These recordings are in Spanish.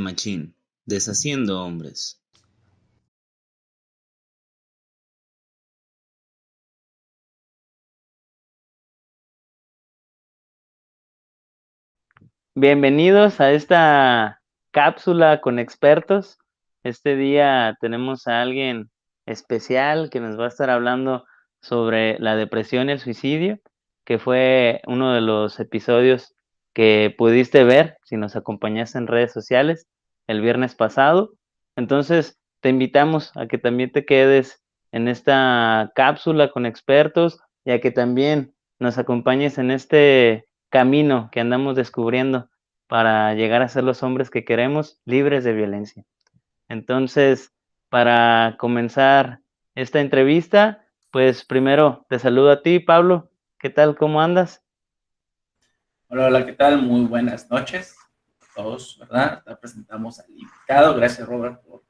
Machín, deshaciendo hombres. Bienvenidos a esta cápsula con expertos. Este día tenemos a alguien especial que nos va a estar hablando sobre la depresión y el suicidio, que fue uno de los episodios que pudiste ver si nos acompañaste en redes sociales el viernes pasado. Entonces, te invitamos a que también te quedes en esta cápsula con expertos y a que también nos acompañes en este camino que andamos descubriendo para llegar a ser los hombres que queremos, libres de violencia. Entonces, para comenzar esta entrevista, pues primero te saludo a ti, Pablo. ¿Qué tal? ¿Cómo andas? Hola, hola, ¿qué tal? Muy buenas noches a todos, ¿verdad? Ya presentamos al invitado. Gracias, Robert, por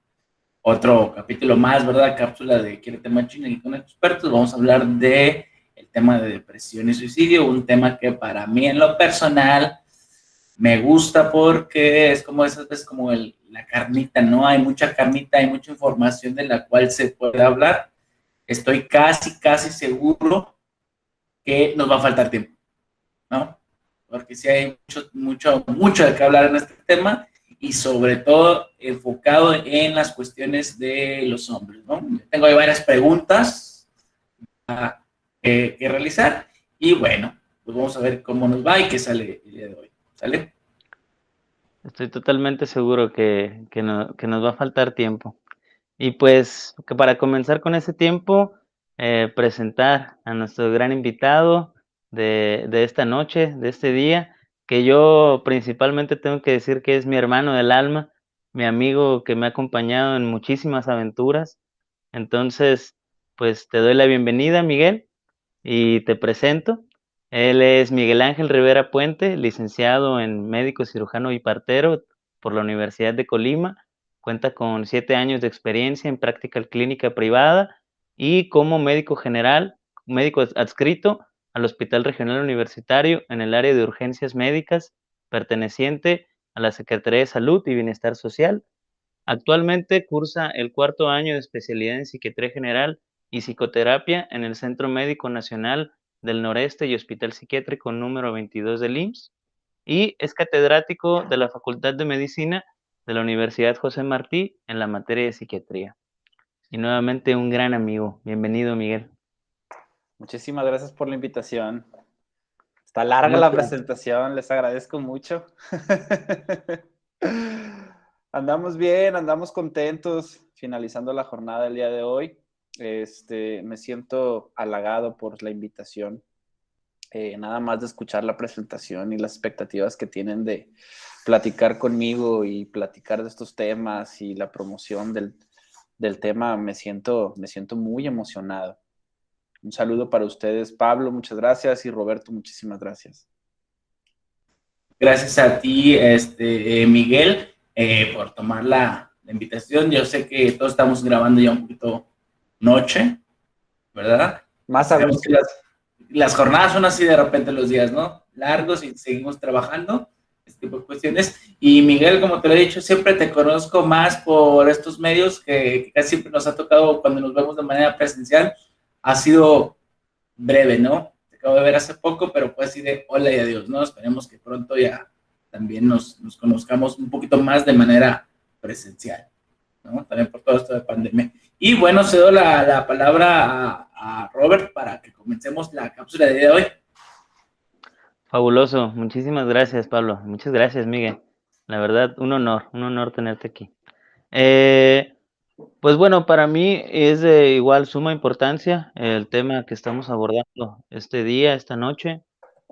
otro capítulo más, ¿verdad? Cápsula de Quiérete Machina y con expertos. Vamos a hablar de el tema de depresión y suicidio, un tema que para mí en lo personal me gusta porque es como esas veces como el, la carnita, ¿no? Hay mucha carnita, hay mucha información de la cual se puede hablar. Estoy casi, casi seguro que nos va a faltar tiempo, ¿no? Porque sí hay mucho, mucho, mucho de qué hablar en este tema y sobre todo enfocado en las cuestiones de los hombres, ¿no? Tengo ahí varias preguntas que, realizar. Y bueno, pues vamos a ver cómo nos va y qué sale el día de hoy. ¿Sale? Estoy totalmente seguro que, que, no, que nos va a faltar tiempo. Y pues que para comenzar con ese tiempo, eh, presentar a nuestro gran invitado de, de, esta noche, de este día, que yo principalmente tengo que decir que es mi hermano del alma, mi amigo que me ha acompañado en muchísimas aventuras. Entonces, pues te doy la bienvenida, Miguel y te presento. Él es Miguel Ángel Rivera Puente, licenciado en médico cirujano y partero por la Universidad de Colima. Cuenta con siete años de experiencia en práctica clínica privada y como médico general, médico adscrito al Hospital Regional Universitario en el área de urgencias médicas, perteneciente a la Secretaría de Salud y Bienestar Social. Actualmente cursa el cuarto año de especialidad en psiquiatría general y psicoterapia en el Centro Médico Nacional del Noreste y Hospital Psiquiátrico número 22 del IMSS y es catedrático de la Facultad de Medicina de la Universidad José Martí en la materia de psiquiatría. Y nuevamente un gran amigo. Bienvenido, Miguel. Muchísimas gracias por la invitación. Está larga la presentación, les agradezco mucho. andamos bien, andamos contentos finalizando la jornada del día de hoy. Este, me siento halagado por la invitación. Eh, nada más de escuchar la presentación y las expectativas que tienen de platicar conmigo y platicar de estos temas y la promoción del, del tema, me siento, me siento muy emocionado. Un saludo para ustedes, Pablo, muchas gracias y Roberto, muchísimas gracias. Gracias a ti, este, Miguel, eh, por tomar la, la invitación. Yo sé que todos estamos grabando ya un poquito noche, ¿verdad? Más a las, las jornadas son así de repente los días, ¿no? Largos y seguimos trabajando, este tipo de cuestiones. Y Miguel, como te lo he dicho, siempre te conozco más por estos medios que, casi siempre nos ha tocado cuando nos vemos de manera presencial. Ha sido breve, ¿no? Te acabo de ver hace poco, pero fue así de hola y adiós, ¿no? Esperemos que pronto ya también nos, conozcamos un poquito más de manera presencial, ¿no? También por todo esto de pandemia. Y bueno, cedo la, la palabra a, Robert para que comencemos la cápsula de hoy. Fabuloso, muchísimas gracias Pablo, muchas gracias Miguel. La verdad, un honor, un honor tenerte aquí. Eh, pues bueno, para mí es de igual suma importancia el tema que estamos abordando este día, esta noche,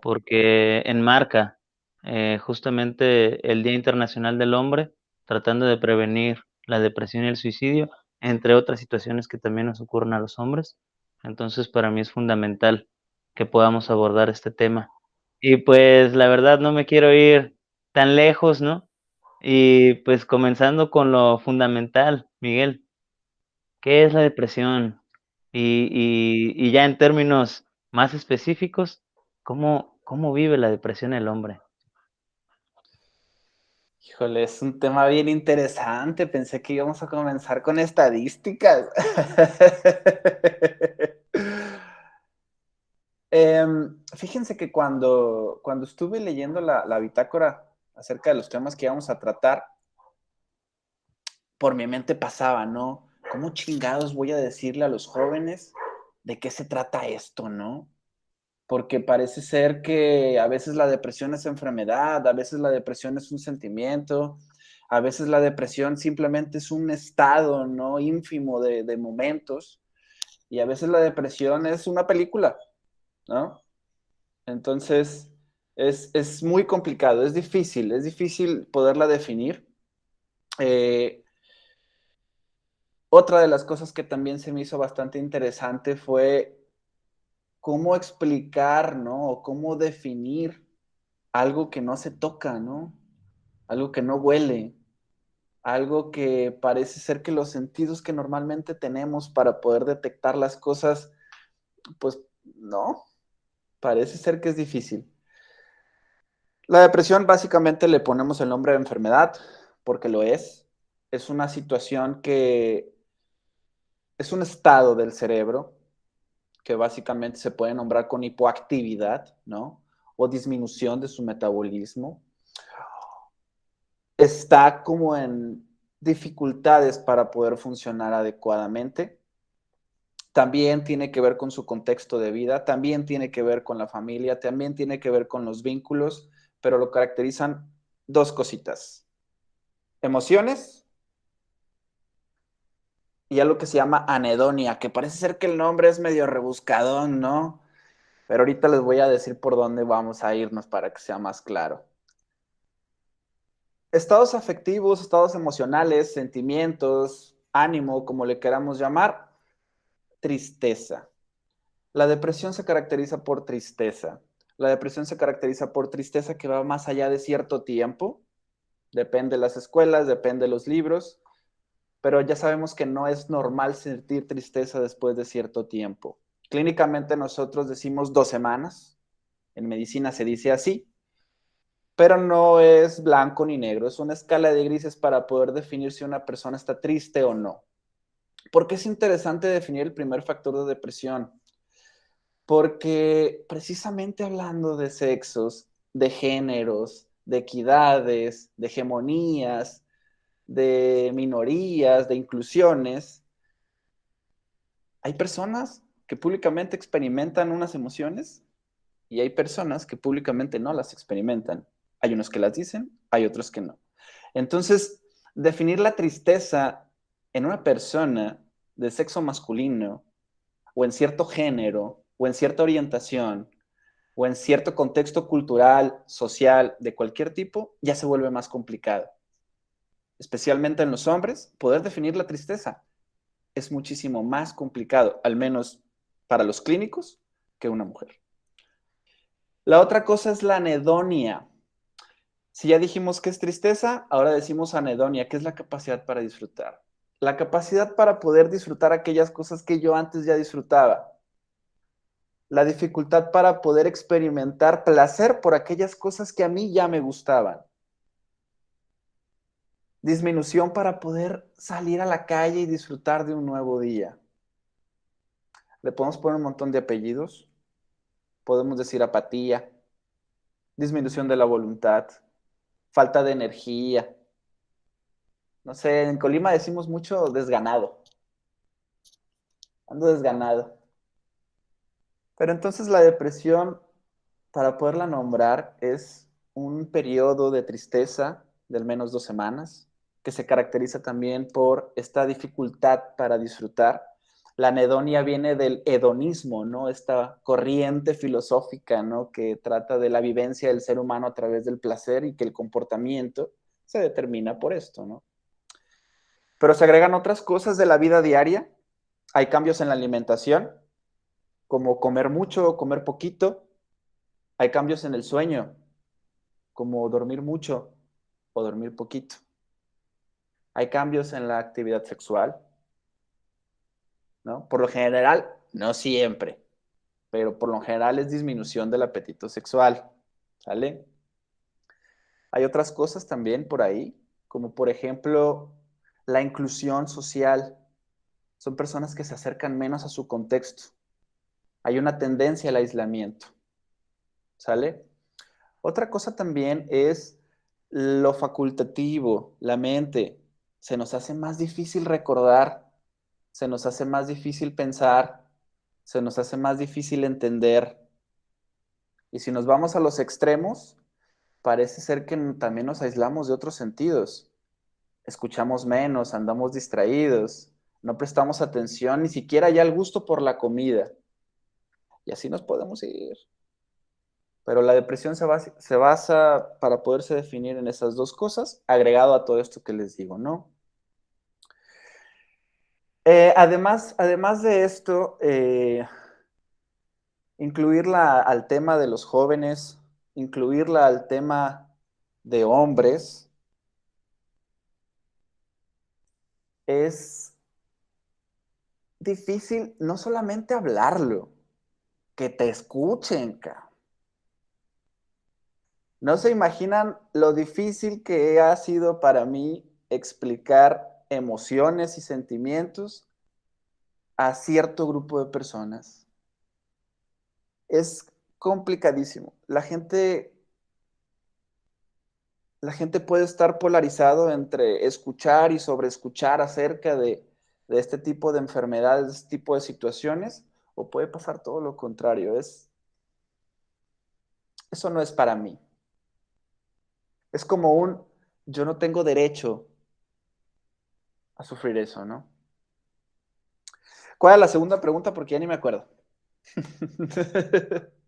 porque enmarca eh, justamente el Día Internacional del Hombre, tratando de prevenir la depresión y el suicidio, entre otras situaciones que también nos ocurren a los hombres. Entonces, para mí es fundamental que podamos abordar este tema. Y pues la verdad no me quiero ir tan lejos, ¿no? Y pues comenzando con lo fundamental, Miguel, ¿qué es la depresión? Y, y, ya en términos más específicos, ¿cómo, ¿cómo vive la depresión el hombre? Híjole, es un tema bien interesante. Pensé que íbamos a comenzar con estadísticas. Em, fíjense que cuando, cuando estuve leyendo la, la bitácora acerca de los temas que íbamos a tratar, por mi mente pasaba, ¿no? ¿Cómo chingados voy a decirle a los jóvenes de qué se trata esto, ¿no? porque parece ser que a veces la depresión es enfermedad, a veces la depresión es un sentimiento, a veces la depresión simplemente es un estado, ¿no? ínfimo de, de momentos, y a veces la depresión es una película, ¿no? Entonces, es, es muy complicado, es difícil, es difícil poderla definir. Eh, otra de las cosas que también se me hizo bastante interesante fue cómo explicar, ¿no? O cómo definir algo que no se toca, ¿no? Algo que no huele, algo que parece ser que los sentidos que normalmente tenemos para poder detectar las cosas, pues no, parece ser que es difícil. La depresión básicamente le ponemos el nombre de enfermedad porque lo es. Es una situación que es un estado del cerebro que básicamente se puede nombrar con hipoactividad, ¿no? O disminución de su metabolismo. Está como en dificultades para poder funcionar adecuadamente. También tiene que ver con su contexto de vida, también tiene que ver con la familia, también tiene que ver con los vínculos, pero lo caracterizan dos cositas. Emociones y algo que se llama anedonia, que parece ser que el nombre es medio rebuscadón, ¿no? Pero ahorita les voy a decir por dónde vamos a irnos para que sea más claro. Estados afectivos, estados emocionales, sentimientos, ánimo, como le queramos llamar, tristeza. La depresión se caracteriza por tristeza. La depresión se caracteriza por tristeza que va más allá de cierto tiempo. Depende de las escuelas, depende de los libros pero ya sabemos que no es normal sentir tristeza después de cierto tiempo. Clínicamente nosotros decimos dos semanas, en medicina se dice así, pero no es blanco ni negro, es una escala de grises para poder definir si una persona está triste o no. ¿Por qué es interesante definir el primer factor de depresión? Porque precisamente hablando de sexos, de géneros, de equidades, de hegemonías, de minorías, de inclusiones, hay personas que públicamente experimentan unas emociones y hay personas que públicamente no las experimentan. Hay unos que las dicen, hay otros que no. Entonces, definir la tristeza en una persona de sexo masculino o en cierto género o en cierta orientación o en cierto contexto cultural, social, de cualquier tipo, ya se vuelve más complicado especialmente en los hombres, poder definir la tristeza es muchísimo más complicado, al menos para los clínicos, que una mujer. La otra cosa es la anedonia. Si ya dijimos que es tristeza, ahora decimos anedonia, que es la capacidad para disfrutar. La capacidad para poder disfrutar aquellas cosas que yo antes ya disfrutaba. La dificultad para poder experimentar placer por aquellas cosas que a mí ya me gustaban disminución para poder salir a la calle y disfrutar de un nuevo día. Le podemos poner un montón de apellidos. Podemos decir apatía, disminución de la voluntad, falta de energía. No sé, en Colima decimos mucho desganado. Ando desganado. Pero entonces la depresión, para poderla nombrar, es un periodo de tristeza de al menos dos semanas, que se caracteriza también por esta dificultad para disfrutar. La anedonia viene del hedonismo, ¿no? Esta corriente filosófica, ¿no? Que trata de la vivencia del ser humano a través del placer y que el comportamiento se determina por esto, ¿no? Pero se agregan otras cosas de la vida diaria. Hay cambios en la alimentación, como comer mucho o comer poquito. Hay cambios en el sueño, como dormir mucho o dormir poquito. Hay cambios en la actividad sexual, ¿no? Por lo general, no siempre, pero por lo general es disminución del apetito sexual, ¿sale? Hay otras cosas también por ahí, como por ejemplo la inclusión social. Son personas que se acercan menos a su contexto. Hay una tendencia al aislamiento. ¿Sale? Otra cosa también es lo facultativo, la mente. Se nos hace más difícil recordar, se nos hace más difícil pensar, se nos hace más difícil entender. Y si nos vamos a los extremos, parece ser que también nos aislamos de otros sentidos. Escuchamos menos, andamos distraídos, no prestamos atención ni siquiera ya al gusto por la comida. Y así nos podemos ir. Pero la depresión se basa, para poderse definir en esas dos cosas, agregado a todo esto que les digo, ¿no? Eh, además, además de esto, eh, incluirla al tema de los jóvenes, incluirla al tema de hombres, es difícil no solamente hablarlo, que te escuchen, cara. No se imaginan lo difícil que ha sido para mí explicar emociones y sentimientos a cierto grupo de personas. Es complicadísimo. La gente la gente puede estar polarizado entre escuchar y sobreescuchar acerca de, este tipo de enfermedades, de este tipo de situaciones, o puede pasar todo lo contrario. Es, eso no es para mí. Es como un, yo no tengo derecho a sufrir eso, ¿no? ¿Cuál es la segunda pregunta? Porque ya ni me acuerdo.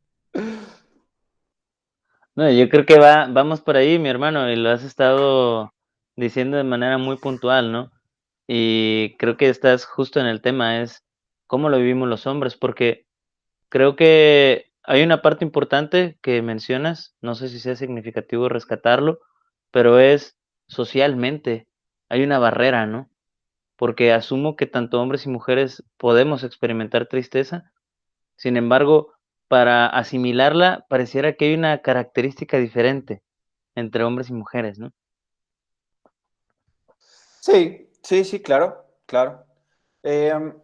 No, yo creo que va, vamos por ahí, mi hermano, y lo has estado diciendo de manera muy puntual, ¿no? Y creo que estás justo en el tema, es cómo lo vivimos los hombres, porque creo que hay una parte importante que mencionas, no sé si sea significativo rescatarlo, pero es socialmente, hay una barrera, ¿no? Porque asumo que tanto hombres y mujeres podemos experimentar tristeza, sin embargo, para asimilarla pareciera que hay una característica diferente entre hombres y mujeres, ¿no? Sí, sí, sí, claro, claro. Em,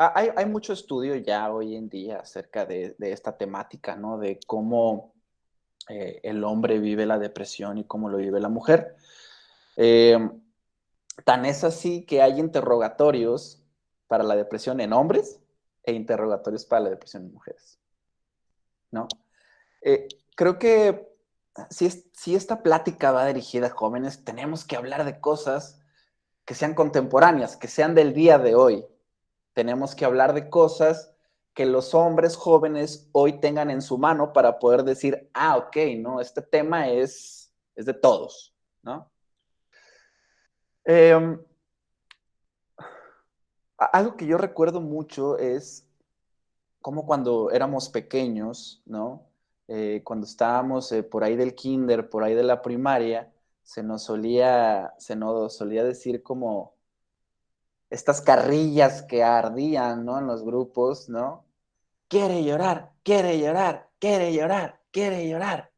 hay, hay, mucho estudio ya hoy en día acerca de, esta temática, ¿no? De cómo eh, el hombre vive la depresión y cómo lo vive la mujer. Eh, tan es así que hay interrogatorios para la depresión en hombres e interrogatorios para la depresión en mujeres. ¿No? Eh, creo que si esta plática va dirigida a jóvenes, tenemos que hablar de cosas que sean contemporáneas, que sean del día de hoy. Tenemos que hablar de cosas que los hombres jóvenes hoy tengan en su mano para poder decir, ah, ok, ¿no? Este tema es, es de todos, ¿no? Eh, algo que yo recuerdo mucho es como cuando éramos pequeños, ¿no? Eh, cuando estábamos eh, por ahí del kinder, por ahí de la primaria, se nos solía, se nos solía decir como, estas carrillas que ardían, ¿no? En los grupos, ¿no? Quiere llorar, quiere llorar, quiere llorar, quiere llorar.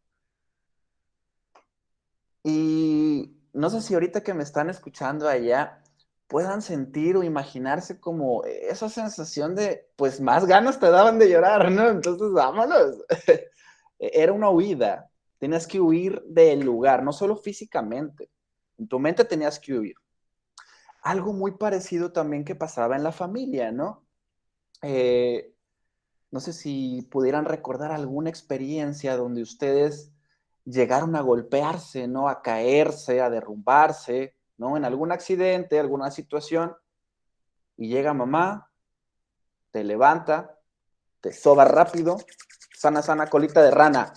Y no sé si ahorita que me están escuchando allá puedan sentir o imaginarse como esa sensación de, pues más ganas te daban de llorar, ¿no? Entonces, vámonos. Era una huida. Tenías que huir del lugar, no solo físicamente. En tu mente tenías que huir algo muy parecido también que pasaba en la familia, ¿no? Eh, no sé si pudieran recordar alguna experiencia donde ustedes llegaron a golpearse, ¿no? A caerse, a derrumbarse, ¿no? En algún accidente, alguna situación, y llega mamá, te levanta, te soba rápido, sana, sana colita de rana,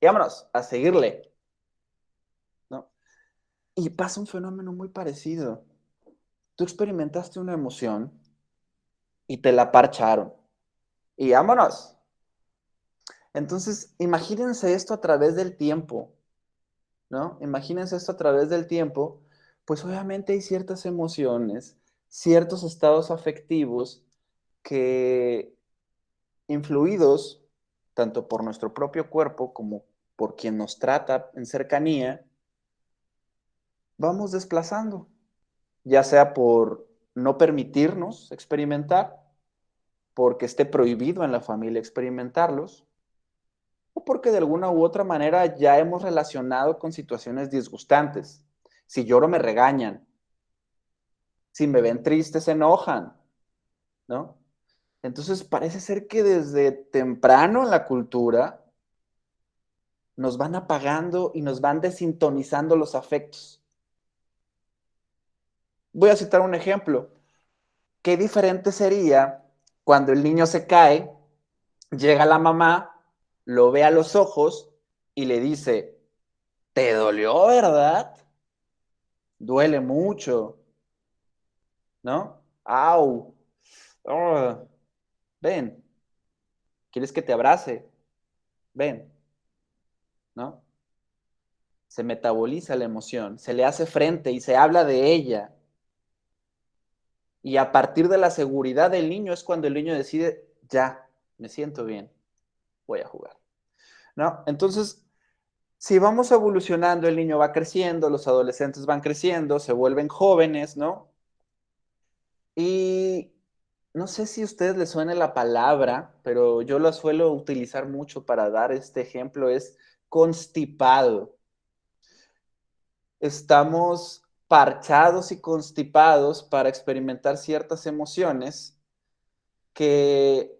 y vámonos a seguirle, ¿no? Y pasa un fenómeno muy parecido tú experimentaste una emoción y te la parcharon. Y vámonos. Entonces, imagínense esto a través del tiempo, ¿no? Imagínense esto a través del tiempo, pues obviamente hay ciertas emociones, ciertos estados afectivos que influidos tanto por nuestro propio cuerpo como por quien nos trata en cercanía, vamos desplazando, ya sea por no permitirnos experimentar, porque esté prohibido en la familia experimentarlos, o porque de alguna u otra manera ya hemos relacionado con situaciones disgustantes. Si lloro me regañan, si me ven triste se enojan, ¿no? Entonces parece ser que desde temprano en la cultura nos van apagando y nos van desintonizando los afectos. Voy a citar un ejemplo. Qué diferente sería cuando el niño se cae, llega la mamá, lo ve a los ojos y le dice, ¿te dolió, verdad? Duele mucho. ¿No? ¡Au! Oh, ven. ¿Quieres que te abrace? Ven. ¿No? Se metaboliza la emoción, se le hace frente y se habla de ella. Y a partir de la seguridad del niño es cuando el niño decide, ya, me siento bien, voy a jugar. ¿No? Entonces, si vamos evolucionando, el niño va creciendo, los adolescentes van creciendo, se vuelven jóvenes, ¿no? Y no sé si a ustedes les suene la palabra, pero yo la suelo utilizar mucho para dar este ejemplo, es constipado. Estamos parchados y constipados para experimentar ciertas emociones que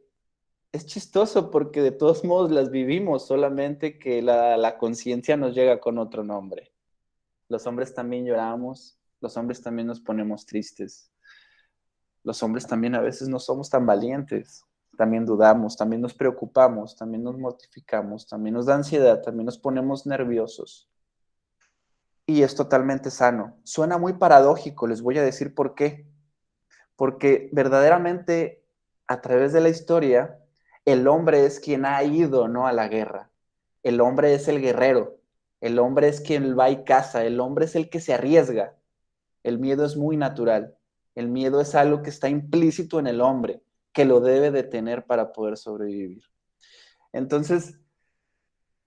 es chistoso porque de todos modos las vivimos, solamente que la, la conciencia nos llega con otro nombre. Los hombres también lloramos, los hombres también nos ponemos tristes. Los hombres también a veces no somos tan valientes, también dudamos, también nos preocupamos, también nos mortificamos, también nos da ansiedad, también nos ponemos nerviosos. Y es totalmente sano. Suena muy paradójico, les voy a decir por qué. Porque verdaderamente a través de la historia el hombre es quien ha ido, ¿no? A la guerra. El hombre es el guerrero. El hombre es quien va y caza. El hombre es el que se arriesga. El miedo es muy natural. El miedo es algo que está implícito en el hombre, que lo debe de tener para poder sobrevivir. Entonces,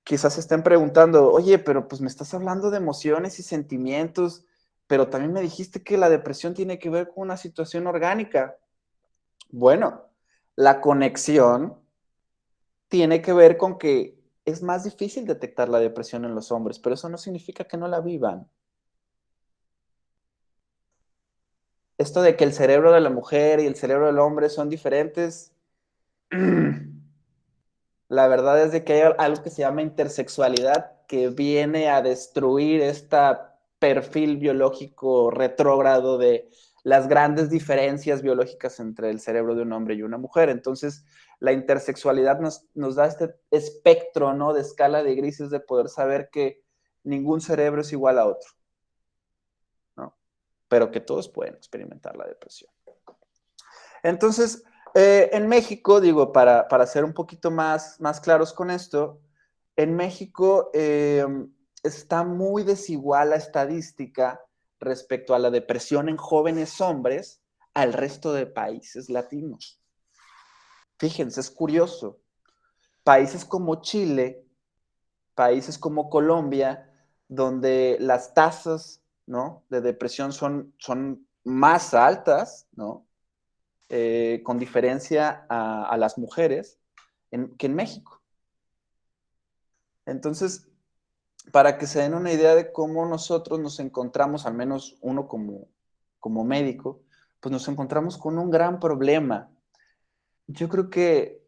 quizás estén preguntando, oye, pero pues me estás hablando de emociones y sentimientos, pero también me dijiste que la depresión tiene que ver con una situación orgánica. Bueno, la conexión tiene que ver con que es más difícil detectar la depresión en los hombres, pero eso no significa que no la vivan. Esto de que el cerebro de la mujer y el cerebro del hombre son diferentes, la verdad es de que hay algo que se llama intersexualidad que viene a destruir este perfil biológico retrógrado de las grandes diferencias biológicas entre el cerebro de un hombre y una mujer. Entonces, la intersexualidad nos, nos, da este espectro, ¿no? De escala de grises de poder saber que ningún cerebro es igual a otro, ¿no? Pero que todos pueden experimentar la depresión. Entonces, eh, en México, digo, para, para, ser un poquito más, más claros con esto, en México eh, está muy desigual la estadística respecto a la depresión en jóvenes hombres al resto de países latinos. Fíjense, es curioso. Países como Chile, países como Colombia, donde las tasas ¿no? de depresión son, son más altas, ¿no? Eh, con diferencia a, las mujeres que en México. Entonces, para que se den una idea de cómo nosotros nos encontramos, al menos uno como, como médico, pues nos encontramos con un gran problema yo creo que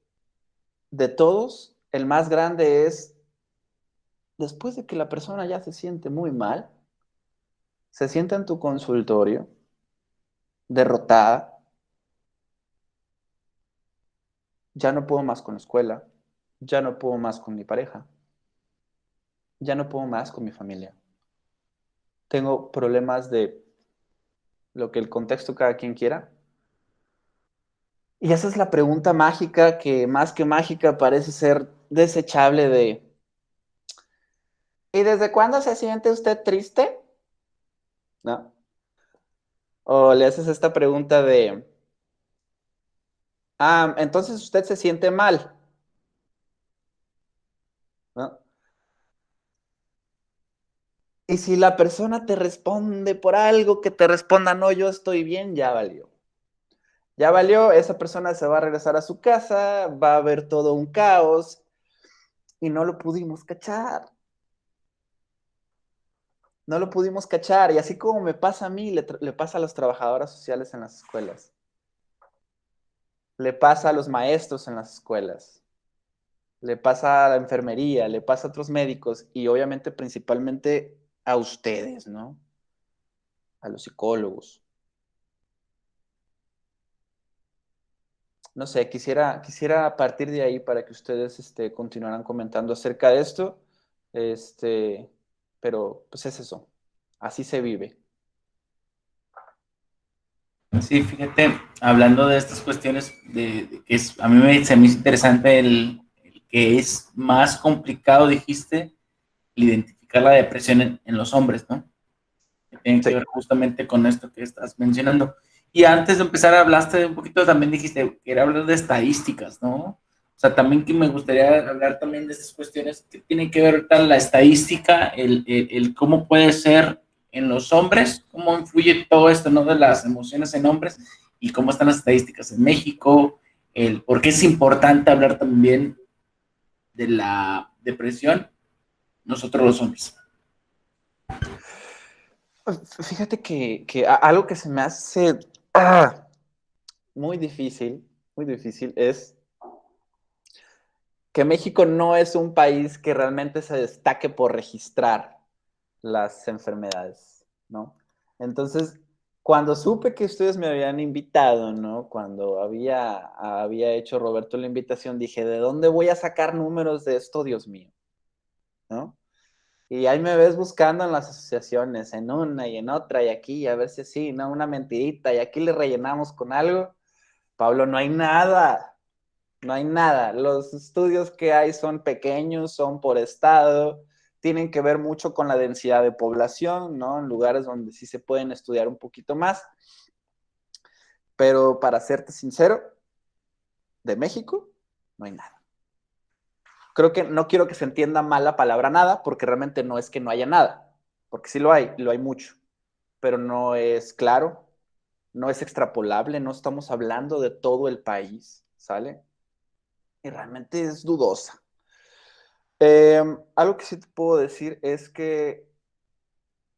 de todos, el más grande es después de que la persona ya se siente muy mal, se sienta en tu consultorio, derrotada, ya no puedo más con la escuela, ya no puedo más con mi pareja, ya no puedo más con mi familia. Tengo problemas de lo que el contexto cada quien quiera, y esa es la pregunta mágica que más que mágica parece ser desechable de... ¿Y desde cuándo se siente usted triste? ¿No? O le haces esta pregunta de... Ah, entonces usted se siente mal. Y si la persona te responde por algo que te responda, no, yo estoy bien, ya valió. Ya valió, esa persona se va a regresar a su casa, va a haber todo un caos y no lo pudimos cachar. No lo pudimos cachar. Y así como me pasa a mí, le, le pasa a las trabajadoras sociales en las escuelas. Le pasa a los maestros en las escuelas. Le pasa a la enfermería, le pasa a otros médicos y obviamente principalmente a ustedes, ¿no? A los psicólogos. No sé, quisiera, quisiera partir de ahí para que ustedes este, continuaran comentando acerca de esto. Este, pero pues es eso. Así se vive. Sí, fíjate, hablando de estas cuestiones, de, que es, a mí me, se me hizo interesante el, el, que es más complicado, dijiste, identificar la depresión en, los hombres, ¿no? Que tiene que ver justamente con esto que estás mencionando. Y antes de empezar, hablaste un poquito, también dijiste que era hablar de estadísticas, ¿no? O sea, también que me gustaría hablar también de estas cuestiones que tienen que ver con la estadística, el, el, el, cómo puede ser en los hombres, cómo influye todo esto, ¿no? De las emociones en hombres y cómo están las estadísticas en México, el por qué es importante hablar también de la depresión nosotros los hombres. Pues, fíjate que, que algo que se me hace ah, muy difícil, muy difícil, es que México no es un país que realmente se destaque por registrar las enfermedades, ¿no? Entonces, cuando supe que ustedes me habían invitado, ¿no? Cuando había, había hecho Roberto la invitación, dije, ¿de dónde voy a sacar números de esto, Dios mío? ¿No? Y ahí me ves buscando en las asociaciones, en una y en otra, y aquí, a ver si sí, ¿no? Una mentirita, y aquí le rellenamos con algo. Pablo, no hay nada, no hay nada. Los estudios que hay son pequeños, son por estado, tienen que ver mucho con la densidad de población, ¿no? En lugares donde sí se pueden estudiar un poquito más. Pero para serte sincero, de México, no hay nada creo que no quiero que se entienda mal la palabra nada, porque realmente no es que no haya nada, porque sí lo hay, lo hay mucho, pero no es claro, no es extrapolable, no estamos hablando de todo el país, ¿sale? Y realmente es dudosa. Eh, algo que sí te puedo decir es que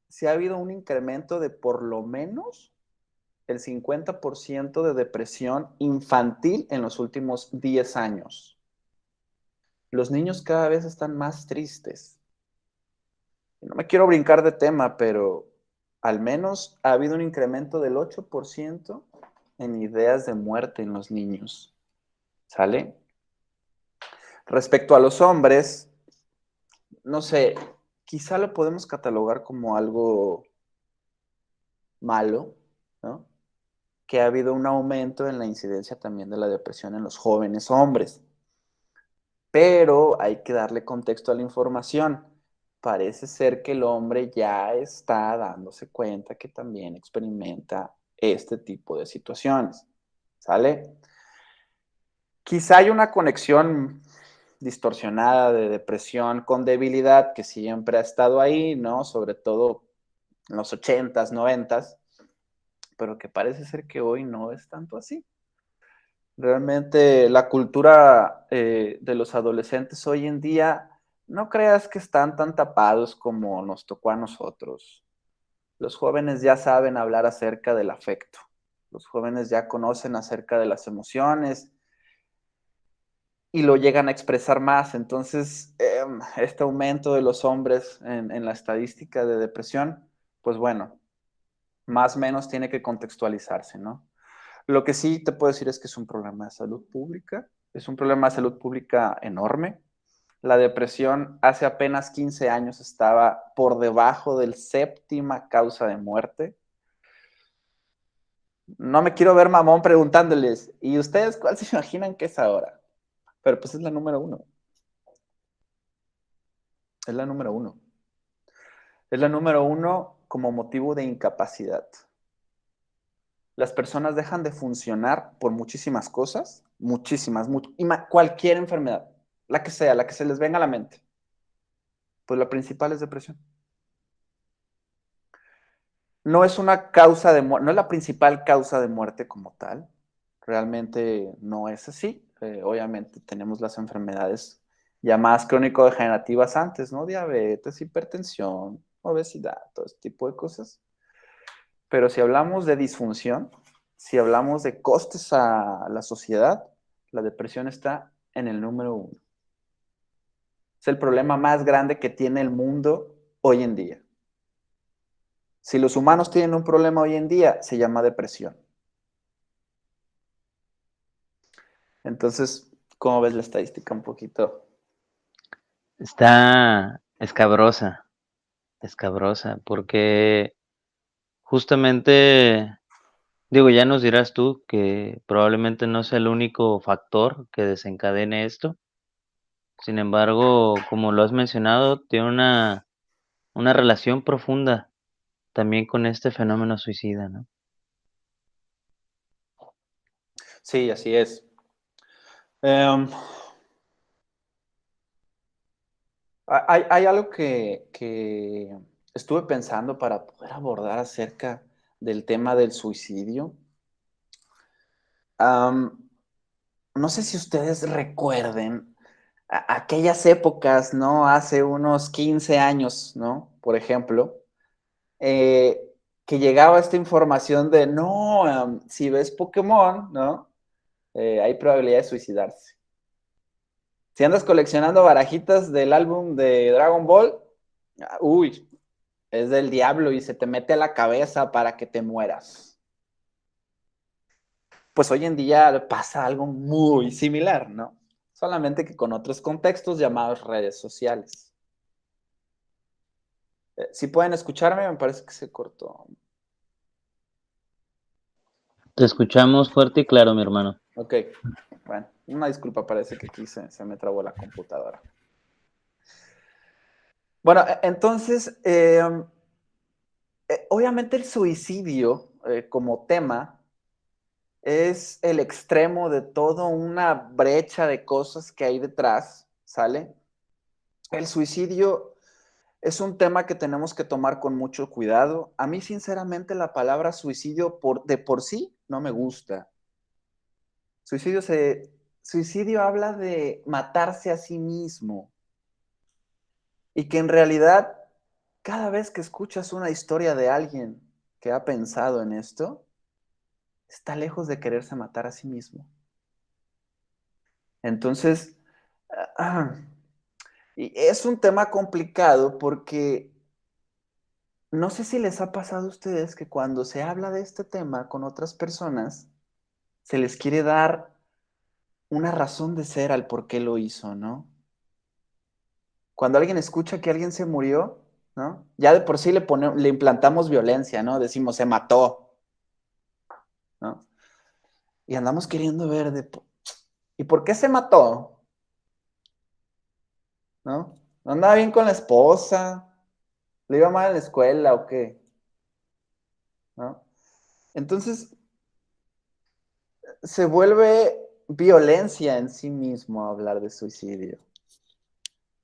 si ha habido un incremento de por lo menos el 50% de depresión infantil en los últimos 10 años los niños cada vez están más tristes. No me quiero brincar de tema, pero al menos ha habido un incremento del 8% en ideas de muerte en los niños. ¿Sale? Respecto a los hombres, no sé, quizá lo podemos catalogar como algo malo, ¿no? Que ha habido un aumento en la incidencia también de la depresión en los jóvenes hombres pero hay que darle contexto a la información. Parece ser que el hombre ya está dándose cuenta que también experimenta este tipo de situaciones. ¿Sale? Quizá hay una conexión distorsionada de depresión con debilidad que siempre ha estado ahí, ¿no? Sobre todo en los 80s, 90s, pero que parece ser que hoy no es tanto así. Realmente la cultura eh, de los adolescentes hoy en día, no creas que están tan tapados como nos tocó a nosotros. Los jóvenes ya saben hablar acerca del afecto. Los jóvenes ya conocen acerca de las emociones y lo llegan a expresar más. Entonces, eh, este aumento de los hombres en, en la estadística de depresión, pues bueno, más o menos tiene que contextualizarse, ¿no? Lo que sí te puedo decir es que es un problema de salud pública, es un problema de salud pública enorme. La depresión hace apenas 15 años estaba por debajo del séptima causa de muerte. No me quiero ver mamón preguntándoles, ¿y ustedes cuál se imaginan que es ahora? Pero pues es la número uno. Es la número uno. Es la número uno como motivo de incapacidad las personas dejan de funcionar por muchísimas cosas, muchísimas, cualquier enfermedad, la que sea, la que se les venga a la mente. Pues la principal es depresión. no es una causa de muerte, no es la principal causa de muerte como tal. Realmente no es así. Eh, obviamente tenemos las enfermedades llamadas crónico-degenerativas antes, ¿no? Diabetes, hipertensión, obesidad, todo este tipo de cosas. Pero si hablamos de disfunción, si hablamos de costes a la sociedad, la depresión está en el número uno. Es el problema más grande que tiene el mundo hoy en día. Si los humanos tienen un problema hoy en día, se llama depresión. Entonces, ¿cómo ves la estadística un poquito? Está escabrosa, escabrosa, porque justamente, digo, ya nos dirás tú que probablemente no sea el único factor que desencadene esto. Sin embargo, como lo has mencionado, tiene una, una relación profunda también con este fenómeno suicida, ¿no? Sí, así es. Em, hay, algo que, estuve pensando para poder abordar acerca del tema del suicidio. no sé si ustedes recuerden aquellas épocas, ¿no? Hace unos 15 años, ¿no? Por ejemplo, eh, que llegaba esta información de, no, si ves Pokémon, ¿no? Eh, hay probabilidad de suicidarse. Si andas coleccionando barajitas del álbum de Dragon Ball, uy, es del diablo y se te mete a la cabeza para que te mueras. Pues hoy en día pasa algo muy similar, ¿no? Solamente que con otros contextos llamados redes sociales. Eh, si pueden escucharme, me parece que se cortó. Te escuchamos fuerte y claro, mi hermano. Ok, bueno, una disculpa, parece que aquí se, me trabó la computadora. Bueno, e, entonces, em, eh, obviamente el suicidio eh, como tema es el extremo de toda una brecha de cosas que hay detrás, ¿sale? El suicidio es un tema que tenemos que tomar con mucho cuidado. A mí, sinceramente, la palabra suicidio por, de por sí no me gusta. Suicidio, se, suicidio habla de matarse a sí mismo. Y que en realidad, cada vez que escuchas una historia de alguien que ha pensado en esto, está lejos de quererse matar a sí mismo. Entonces, ah, y es un tema complicado porque no sé si les ha pasado a ustedes que cuando se habla de este tema con otras personas, se les quiere dar una razón de ser al por qué lo hizo, ¿no? Cuando alguien escucha que alguien se murió, ¿no? Ya de por sí le, implantamos violencia, ¿no? Decimos, se mató, ¿no? Y andamos queriendo ver de, ¿y por qué se mató? ¿no? ¿No andaba bien con la esposa? ¿Le iba mal en la escuela o qué? ¿No? Entonces, se vuelve violencia en sí mismo hablar de suicidio.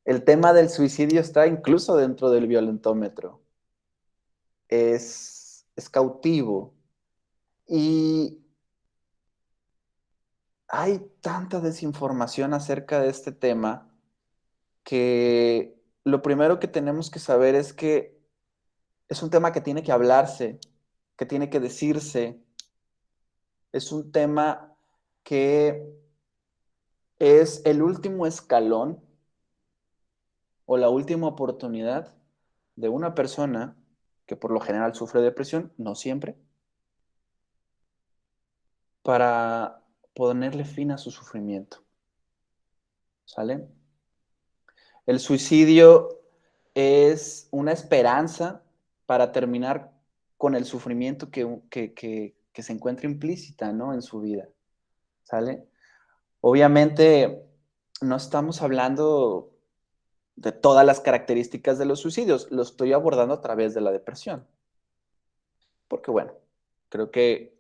El tema del suicidio está incluso dentro del violentómetro. Es, es cautivo. Y hay tanta desinformación acerca de este tema que lo primero que tenemos que saber es que es un tema que tiene que hablarse, que tiene que decirse. Es un tema que es el último escalón o la última oportunidad de una persona que por lo general sufre depresión, no siempre, para ponerle fin a su sufrimiento. ¿Sale? El suicidio es una esperanza para terminar con el sufrimiento que, se encuentra implícita ¿no? en su vida. ¿Sale? Obviamente no estamos hablando de todas las características de los suicidios, lo estoy abordando a través de la depresión. Porque bueno, creo que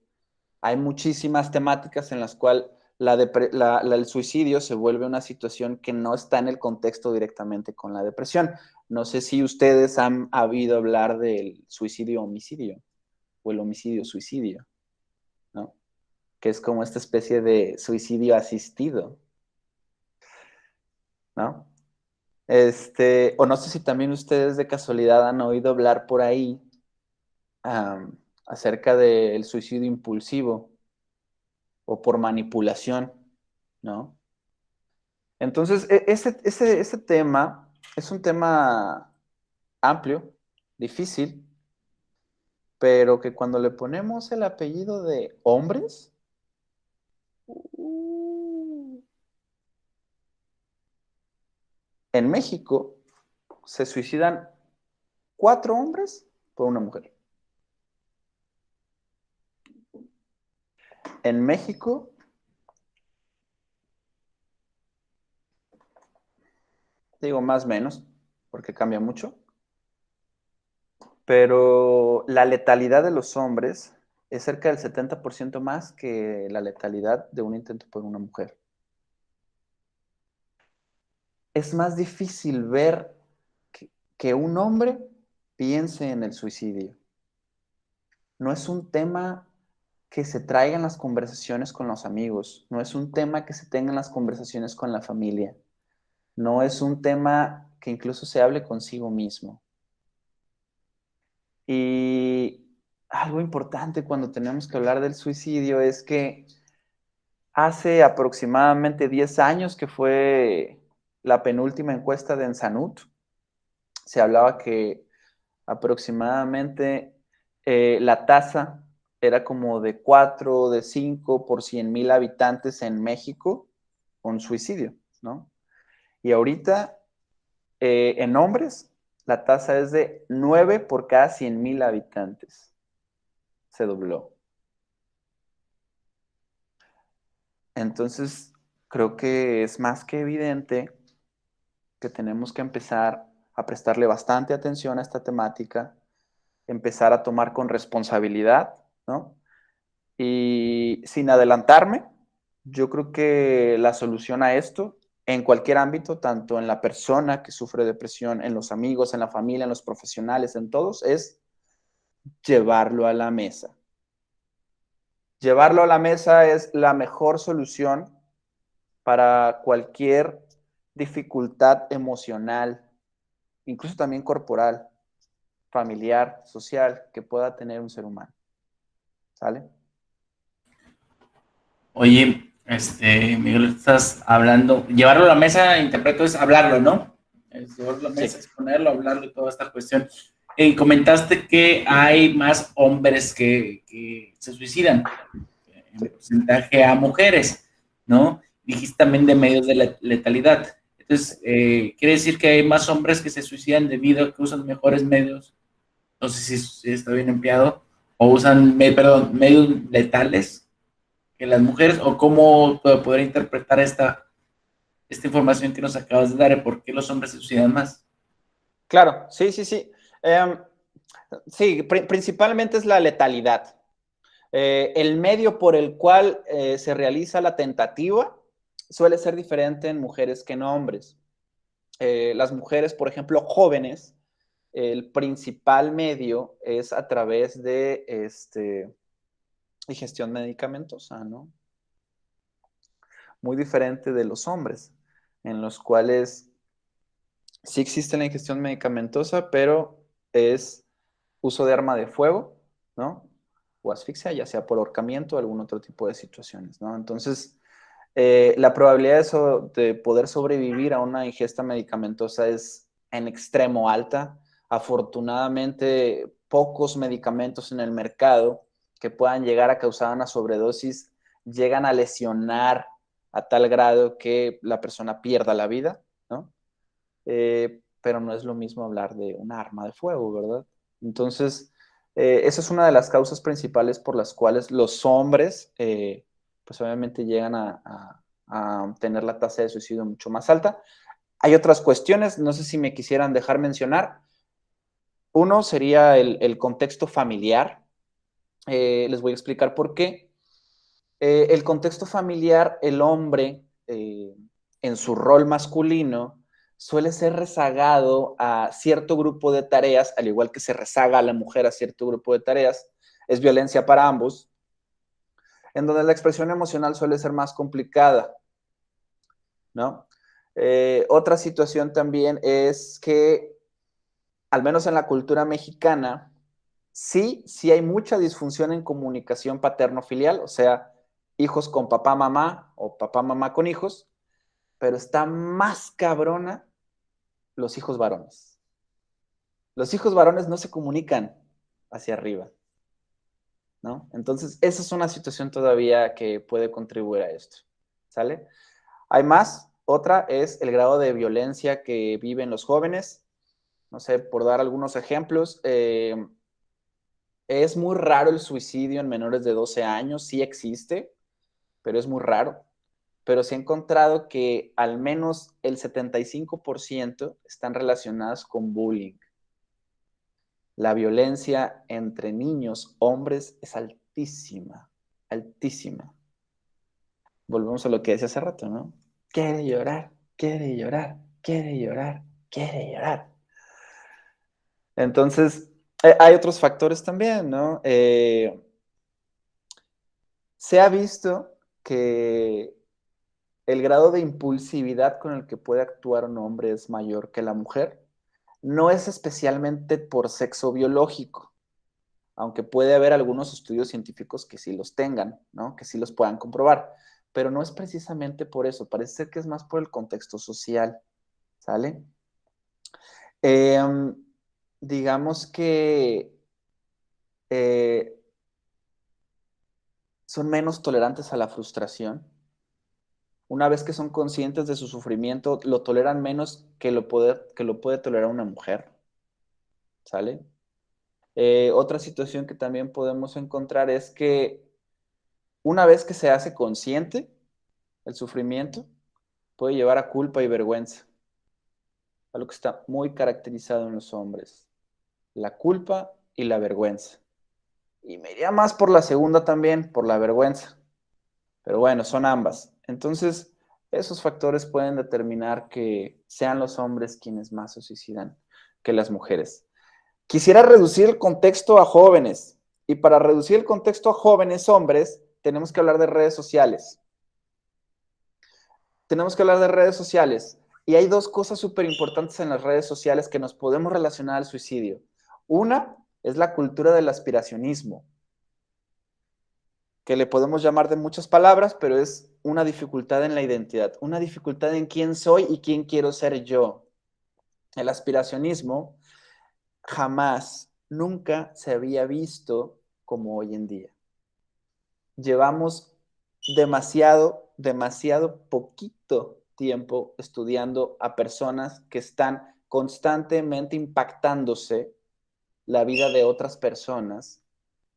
hay muchísimas temáticas en las cuales el suicidio se vuelve una situación que no está en el contexto directamente con la depresión. No sé si ustedes han habido hablar del suicidio homicidio. o el homicidio-suicidio, ¿no? Que es como esta especie de suicidio asistido, ¿no? Este, o no sé si también ustedes de casualidad han oído hablar por ahí acerca del suicidio impulsivo o por manipulación, ¿no? Entonces, e, ese, ese tema es un tema amplio, difícil, pero que cuando le ponemos el apellido de hombres, en México se suicidan cuatro hombres por una mujer. En México digo más o menos, porque cambia mucho, pero la letalidad de los hombres es cerca del 70% más que la letalidad de un intento por una mujer. Es más difícil ver que, un hombre piense en el suicidio. No es un tema que se traiga en las conversaciones con los amigos, no es un tema que se tenga en las conversaciones con la familia, no es un tema que incluso se hable consigo mismo. Y algo importante cuando tenemos que hablar del suicidio es que hace aproximadamente 10 años que fue la penúltima encuesta de Ensanut, se hablaba que aproximadamente eh, la tasa era como de 4 de 5 por 100 mil habitantes en México con suicidio, ¿no? Y ahorita, eh, en hombres, la tasa es de 9 por cada 100 mil habitantes. Se dobló. Entonces, creo que es más que evidente que tenemos que empezar a prestarle bastante atención a esta temática, empezar a tomar con responsabilidad, ¿no? Y sin adelantarme, yo creo que la solución a esto en cualquier ámbito, tanto en la persona que sufre depresión, en los amigos, en la familia, en los profesionales, en todos, es llevarlo a la mesa. Llevarlo a la mesa es la mejor solución para cualquier dificultad emocional, incluso también corporal, familiar, social, que pueda tener un ser humano. ¿Sale? Oye, este, Miguel, estás hablando, llevarlo a la mesa, interpreto, es hablarlo, ¿no? Es llevarlo a la mesa, exponerlo, hablarlo y toda esta cuestión. Y comentaste que hay más hombres que, que se suicidan, en porcentaje a mujeres, ¿no? Dijiste también de medios de letalidad. Entonces, eh, ¿quiere decir que hay más hombres que se suicidan debido a que usan mejores medios? No sé si, está bien empleado, o usan, perdón, medios letales que las mujeres o cómo poder interpretar esta, esta información que nos acabas de dar por qué los hombres se suicidan más. Claro, sí, sí, sí. Em, sí, principalmente es la letalidad. Eh, el medio por el cual eh, se realiza la tentativa suele ser diferente en mujeres que en hombres. Eh, las mujeres, por ejemplo, jóvenes, el principal medio es a través de este, y gestión medicamentosa, ¿no? Muy diferente de los hombres, en los cuales sí existe la ingestión medicamentosa, pero es uso de arma de fuego, ¿no? O asfixia, ya sea por ahorcamiento o algún otro tipo de situaciones, ¿no? Entonces, eh, la probabilidad de, de poder sobrevivir a una ingesta medicamentosa es en extremo alta. Afortunadamente, pocos medicamentos en el mercado que puedan llegar a causar una sobredosis llegan a lesionar a tal grado que la persona pierda la vida, ¿no? Eh, pero no es lo mismo hablar de un arma de fuego, ¿verdad? Entonces, eh, esa es una de las causas principales por las cuales los hombres, eh, pues obviamente llegan a, tener la tasa de suicidio mucho más alta. Hay otras cuestiones, no sé si me quisieran dejar mencionar. Uno sería el contexto familiar, eh, les voy a explicar por qué. Eh, el contexto familiar, el hombre, eh, en su rol masculino, suele ser rezagado a cierto grupo de tareas, al igual que se rezaga a la mujer a cierto grupo de tareas, es violencia para ambos, en donde la expresión emocional suele ser más complicada, ¿no? Otra situación también es que, al menos en la cultura mexicana, sí, sí hay mucha disfunción en comunicación paterno-filial, o sea, hijos con papá, mamá o papá, mamá con hijos, pero está más cabrona los hijos varones. Los hijos varones no se comunican hacia arriba, ¿no? Entonces, esa es una situación todavía que puede contribuir a esto, ¿sale? Hay más, otra es el grado de violencia que viven los jóvenes, no sé, por dar algunos ejemplos, eh, es muy raro el suicidio en menores de 12 años, sí existe, pero es muy raro. Pero se ha encontrado que al menos el 75% están relacionadas con bullying. La violencia entre niños, hombres, es altísima, altísima. Volvemos a lo que decía hace rato, ¿no? Quiere llorar, quiere llorar, quiere llorar, quiere llorar. Entonces, eh, hay otros factores también, ¿no? Eh, se ha visto que el grado de impulsividad con el que puede actuar un hombre es mayor que la mujer. No es especialmente por sexo biológico, aunque puede haber algunos estudios científicos que sí los tengan, ¿no? Que sí los puedan comprobar, pero no es precisamente por eso, parece ser que es más por el contexto social, ¿sale? Eh, digamos que eh, son menos tolerantes a la frustración. Una vez que son conscientes de su sufrimiento, lo toleran menos que lo puede, que lo puede tolerar una mujer. ¿Sale? Eh, otra situación que también podemos encontrar es que una vez que se hace consciente el sufrimiento, puede llevar a culpa y vergüenza, algo que está muy caracterizado en los hombres la culpa y la vergüenza. Y me iría más por la segunda también, por la vergüenza. Pero bueno, son ambas. Entonces, esos factores pueden determinar que sean los hombres quienes más se suicidan que las mujeres. Quisiera reducir el contexto a jóvenes. Y para reducir el contexto a jóvenes hombres, tenemos que hablar de redes sociales. Tenemos que hablar de redes sociales. Y hay dos cosas súper importantes en las redes sociales que nos podemos relacionar al suicidio. Una es la cultura del aspiracionismo, que le podemos llamar de muchas palabras, pero es una dificultad en la identidad, una dificultad en quién soy y quién quiero ser yo. El aspiracionismo jamás, nunca se había visto como hoy en día. Llevamos demasiado, demasiado poquito tiempo estudiando a personas que están constantemente impactándose la vida de otras personas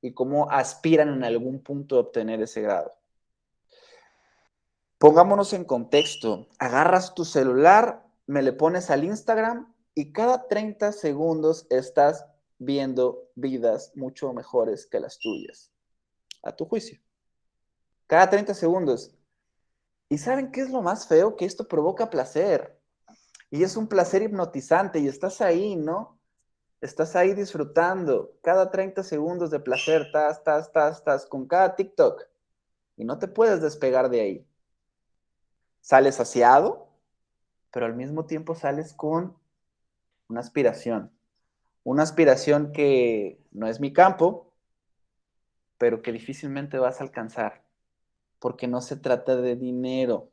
y cómo aspiran en algún punto a obtener ese grado. Pongámonos en contexto. Agarras tu celular, me le pones al Instagram y cada 30 segundos estás viendo vidas mucho mejores que las tuyas, a tu juicio. Cada 30 segundos. ¿Y saben qué es lo más feo? Que esto provoca placer. Y es un placer hipnotizante y estás ahí, ¿no? Estás ahí disfrutando cada 30 segundos de placer, estás, estás, estás, estás con cada TikTok y no te puedes despegar de ahí. Sales saciado, pero al mismo tiempo sales con una aspiración. Una aspiración que no es mi campo, pero que difícilmente vas a alcanzar, porque no se trata de dinero,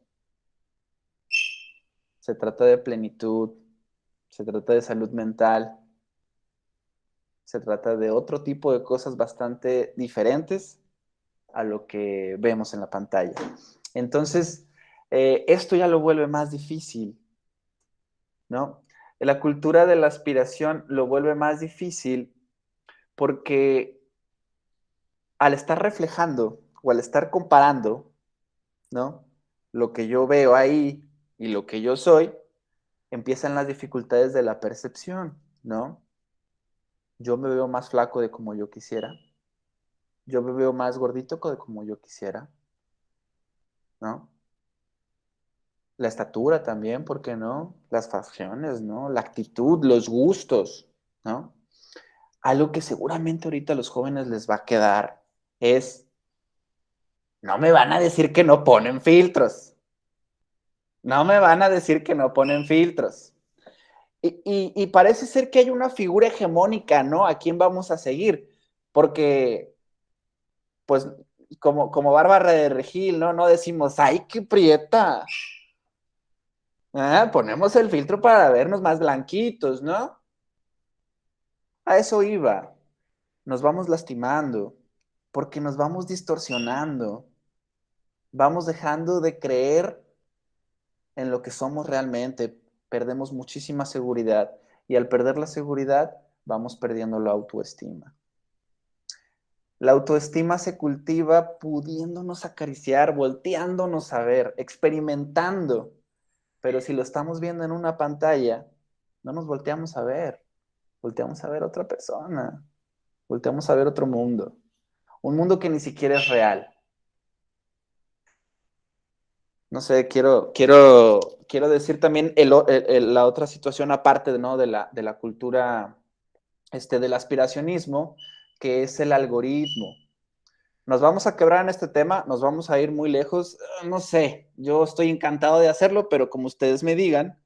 se trata de plenitud, se trata de salud mental, se trata de otro tipo de cosas bastante diferentes a lo que vemos en la pantalla. Entonces, eh, esto ya lo vuelve más difícil, ¿no? La cultura de la aspiración lo vuelve más difícil porque al estar reflejando o al estar comparando, ¿no? Lo que yo veo ahí y lo que yo soy, empiezan las dificultades de la percepción, ¿no? Yo me veo más flaco de como yo quisiera. Yo me veo más gordito de como yo quisiera. ¿No? La estatura también, ¿por qué no? Las facciones, ¿no? La actitud, los gustos, ¿no? algo que seguramente ahorita a los jóvenes les va a quedar es, no me van a decir que no ponen filtros. No me van a decir que no ponen filtros. Y, parece ser que hay una figura hegemónica, ¿no? ¿A quién vamos a seguir? Porque, pues, como, como Bárbara de Regil, ¿no? No decimos, ¡ay, qué prieta! Ah, ponemos el filtro para vernos más blanquitos, ¿no? A eso iba. Nos vamos lastimando porque nos vamos distorsionando. Vamos dejando de creer en lo que somos realmente. Perdemos muchísima seguridad y al perder la seguridad vamos perdiendo la autoestima. La autoestima se cultiva pudiéndonos acariciar, volteándonos a ver, experimentando pero si lo estamos viendo en una pantalla, no nos volteamos a ver, volteamos a ver otra persona, volteamos a ver otro mundo, un mundo que ni siquiera es real. No sé, quiero, quiero, quiero decir también la otra situación aparte ¿no? de, la, de la cultura este, del aspiracionismo, que es el algoritmo nos vamos a quebrar en este tema, nos vamos a ir muy lejos, ah, no sé, yo estoy encantado de hacerlo, pero como ustedes me digan,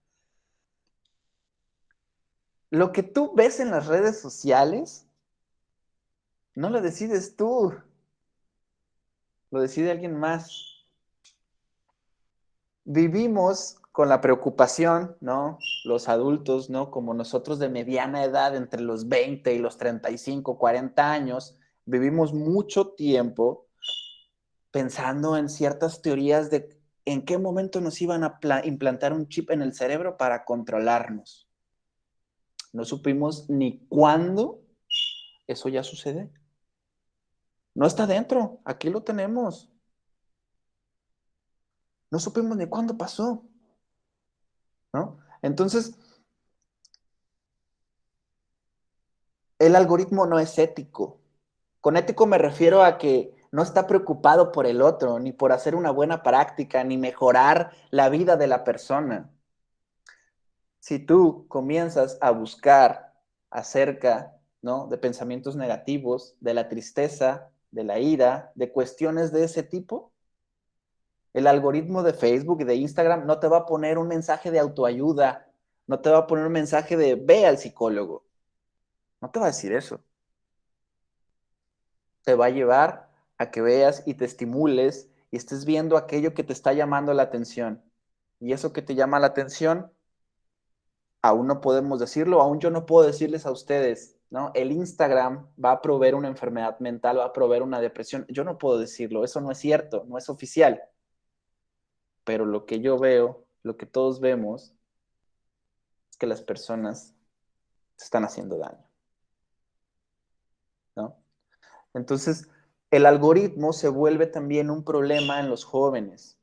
lo que tú ves en las redes sociales, no lo decides tú, lo decide alguien más. Vivimos con la preocupación, ¿no? Los adultos, ¿no? Como nosotros de mediana edad, entre los 20 y los 35, 40 años, vivimos mucho tiempo pensando en ciertas teorías de en qué momento nos iban a implantar un chip en el cerebro para controlarnos. No supimos ni cuándo eso ya sucede. No está dentro, aquí lo tenemos. No supimos ni cuándo pasó. ¿No? Entonces, el algoritmo no es ético. Con ético me refiero a que no está preocupado por el otro, ni por hacer una buena práctica, ni mejorar la vida de la persona. Si tú comienzas a buscar acerca ¿no? de pensamientos negativos, de la tristeza, de la ira, de cuestiones de ese tipo, el algoritmo de Facebook y de Instagram no te va a poner un mensaje de autoayuda, no te va a poner un mensaje de ve al psicólogo. No te va a decir eso te va a llevar a que veas y te estimules y estés viendo aquello que te está llamando la atención. Y eso que te llama la atención, aún no podemos decirlo, aún yo no puedo decirles a ustedes, ¿no? El Instagram va a proveer una enfermedad mental, va a proveer una depresión. Yo no puedo decirlo, eso no es cierto, no es oficial. Pero lo que yo veo, lo que todos vemos, es que las personas se están haciendo daño. ¿No? Entonces, el algoritmo se vuelve también un problema en los jóvenes,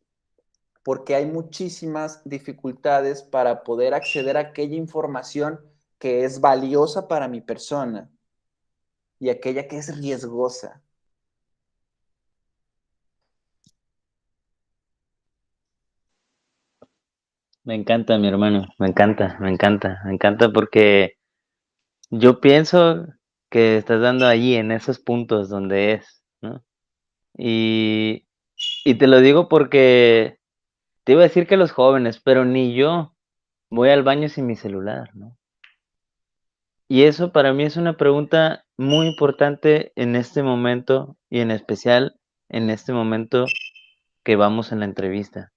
porque hay muchísimas dificultades para poder acceder a aquella información que es valiosa para mi persona y aquella que es riesgosa. Me encanta, mi hermano, me encanta, me encanta, me encanta porque yo pienso que estás dando allí en esos puntos donde es, ¿no? Y, y te lo digo porque te iba a decir que los jóvenes, pero ni yo voy al baño sin mi celular, ¿no? Y eso para mí es una pregunta muy importante en este momento y en especial en este momento que vamos en la entrevista.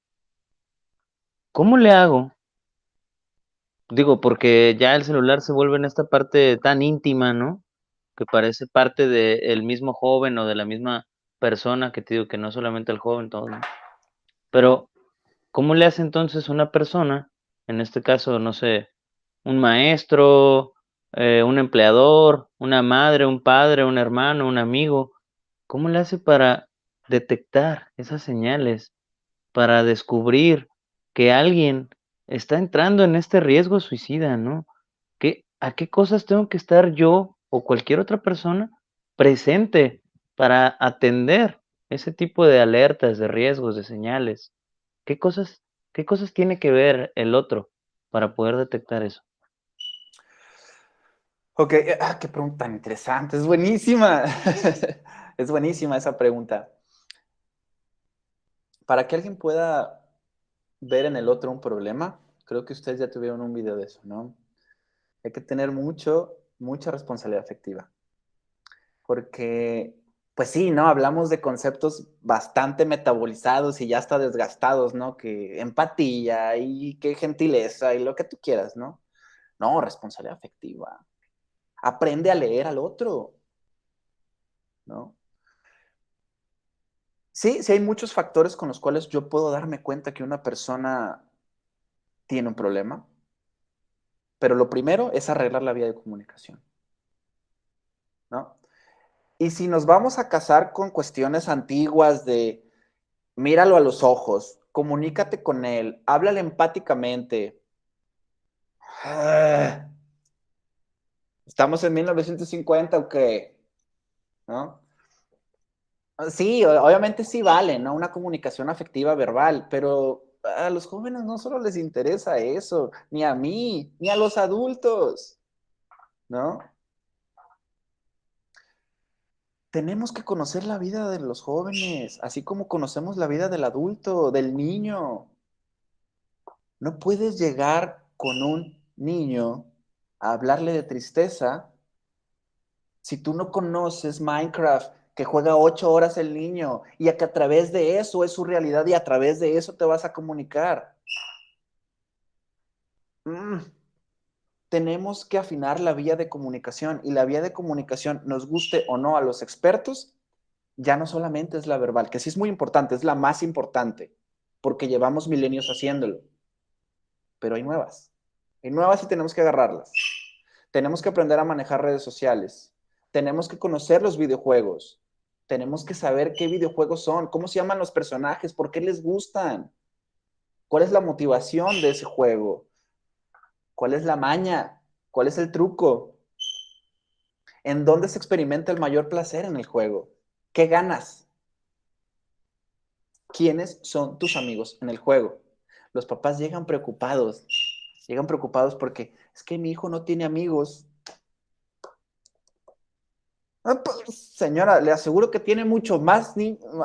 ¿Cómo le hago? Digo, porque ya el celular se vuelve en esta parte tan íntima, ¿no? que parece parte del mismo joven o de la misma persona, que te digo que no solamente el joven, todo, Pero, ¿cómo le hace entonces una persona, en este caso, no sé, un maestro, eh, un empleador, una madre, un padre, un hermano, un amigo, ¿cómo le hace para detectar esas señales, para descubrir que alguien está entrando en este riesgo suicida, ¿no? ¿Qué, ¿A qué cosas tengo que estar yo o cualquier otra persona presente para atender ese tipo de alertas, de riesgos, de señales. ¿Qué cosas, qué cosas tiene que ver el otro para poder detectar eso? Ok, ah, qué pregunta tan interesante, es buenísima. es buenísima esa pregunta. Para que alguien pueda ver en el otro un problema, creo que ustedes ya tuvieron un video de eso, ¿no? Hay que tener mucho, mucha responsabilidad afectiva. Porque, pues sí, ¿no? Hablamos de conceptos bastante metabolizados y ya está desgastados, ¿no? Que empatía y qué gentileza y lo que tú quieras, ¿no? No, responsabilidad afectiva. Aprende a leer al otro, ¿no? Sí, sí hay muchos factores con los cuales yo puedo darme cuenta que una persona tiene un problema, pero lo primero es arreglar la vía de comunicación. ¿No? Y si nos vamos a casar con cuestiones antiguas de míralo a los ojos, comunícate con él, háblale empáticamente. Ah, ¿Estamos en 1950 o qué? ¿No? Sí, obviamente sí vale, ¿no? Una comunicación afectiva verbal, pero a los jóvenes no solo les interesa eso, ni a mí, ni a los adultos, ¿no? Tenemos que conocer la vida de los jóvenes, así como conocemos la vida del adulto, del niño. No puedes llegar con un niño a hablarle de tristeza si tú no conoces Minecraft que juega ocho horas el niño y a que a través de eso es su realidad y a través de eso te vas a comunicar. Mm. Tenemos que afinar la vía de comunicación y la vía de comunicación, nos guste o no a los expertos, ya no solamente es la verbal, que sí es muy importante, es la más importante, porque llevamos milenios haciéndolo, pero hay nuevas. Hay nuevas y tenemos que agarrarlas. Tenemos que aprender a manejar redes sociales. Tenemos que conocer los videojuegos tenemos que saber qué videojuegos son, cómo se llaman los personajes, por qué les gustan, cuál es la motivación de ese juego, cuál es la maña, cuál es el truco, en dónde se experimenta el mayor placer en el juego, qué ganas, quiénes son tus amigos en el juego. Los papás llegan preocupados, llegan preocupados porque es que mi hijo no tiene amigos Ah, pues, señora, le aseguro que tiene mucho más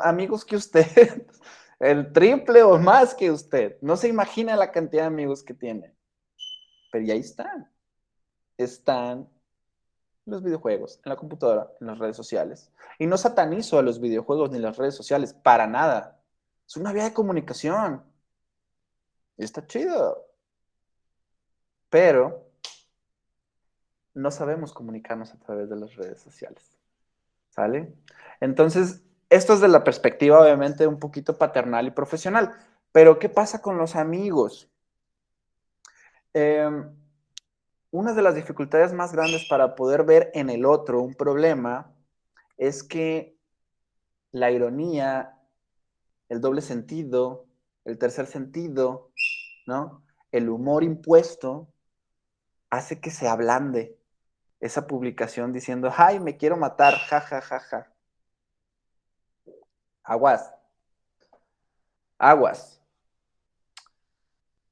amigos que usted, el triple o más que usted. No se imagina la cantidad de amigos que tiene. Pero ya están. Están los videojuegos, en la computadora, en las redes sociales. Y no satanizo a los videojuegos ni las redes sociales, para nada. Es una vía de comunicación. Y está chido. Pero no sabemos comunicarnos a través de las redes sociales. ¿Sale? Entonces, esto es de la perspectiva, obviamente, un poquito paternal y profesional. Pero, ¿qué pasa con los amigos? Em, una de las dificultades más grandes para poder ver en el otro un problema es que la ironía, el doble sentido, el tercer sentido, ¿no? El humor impuesto hace que se ablande esa publicación diciendo, ay, me quiero matar, ja, ja, ja, ja. Aguas. Aguas.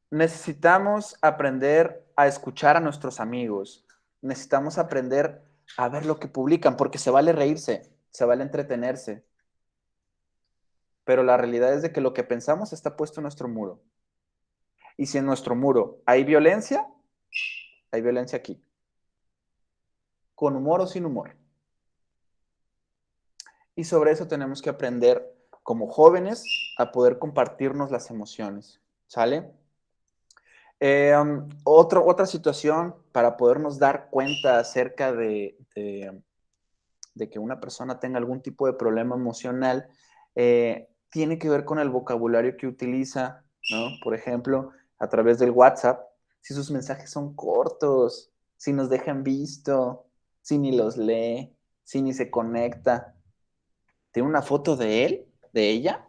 Necesitamos aprender a escuchar a nuestros amigos. Necesitamos aprender a ver lo que publican, porque se vale reírse, se vale entretenerse. Pero la realidad es de que lo que pensamos está puesto en nuestro muro. Y si en nuestro muro hay violencia, hay violencia aquí con humor o sin humor. Y sobre eso tenemos que aprender como jóvenes a poder compartirnos las emociones. ¿Sale? Eh, um, otra situación para podernos dar cuenta acerca de, de, que una persona tenga algún tipo de problema emocional eh, tiene que ver con el vocabulario que utiliza, ¿no? Por ejemplo, a través del WhatsApp, si sus mensajes son cortos, si nos dejan visto, si ni los lee, si ni se conecta. ¿Tiene una foto de él, de ella?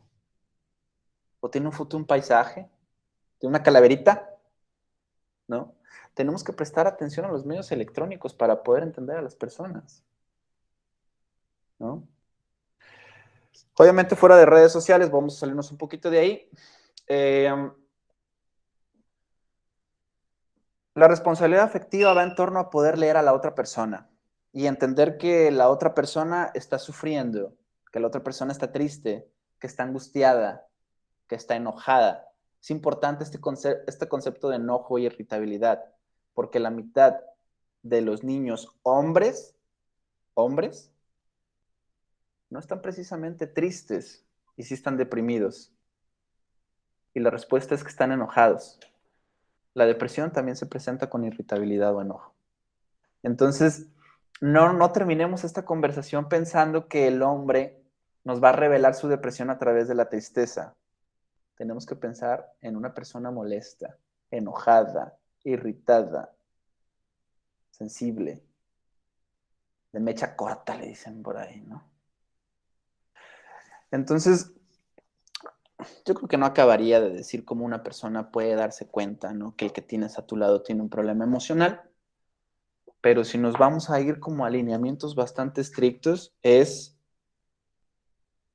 ¿O tiene una foto de un paisaje? ¿De una calaverita? ¿No? Tenemos que prestar atención a los medios electrónicos para poder entender a las personas. ¿No? Obviamente fuera de redes sociales, vamos a salirnos un poquito de ahí. Eh, La responsabilidad afectiva va en torno a poder leer a la otra persona y entender que la otra persona está sufriendo, que la otra persona está triste, que está angustiada, que está enojada. Es importante este, este concepto de enojo y irritabilidad, porque la mitad de los niños hombres, hombres, no están precisamente tristes y sí están deprimidos. Y la respuesta es que están enojados. La depresión también se presenta con irritabilidad o enojo. Entonces, no, no terminemos esta conversación pensando que el hombre nos va a revelar su depresión a través de la tristeza. Tenemos que pensar en una persona molesta, enojada, irritada, sensible, de mecha corta, le dicen por ahí, ¿no? Entonces, yo creo que no acabaría de decir cómo una persona puede darse cuenta, ¿no? Que el que tienes a tu lado tiene un problema emocional pero si nos vamos a ir como alineamientos bastante estrictos, es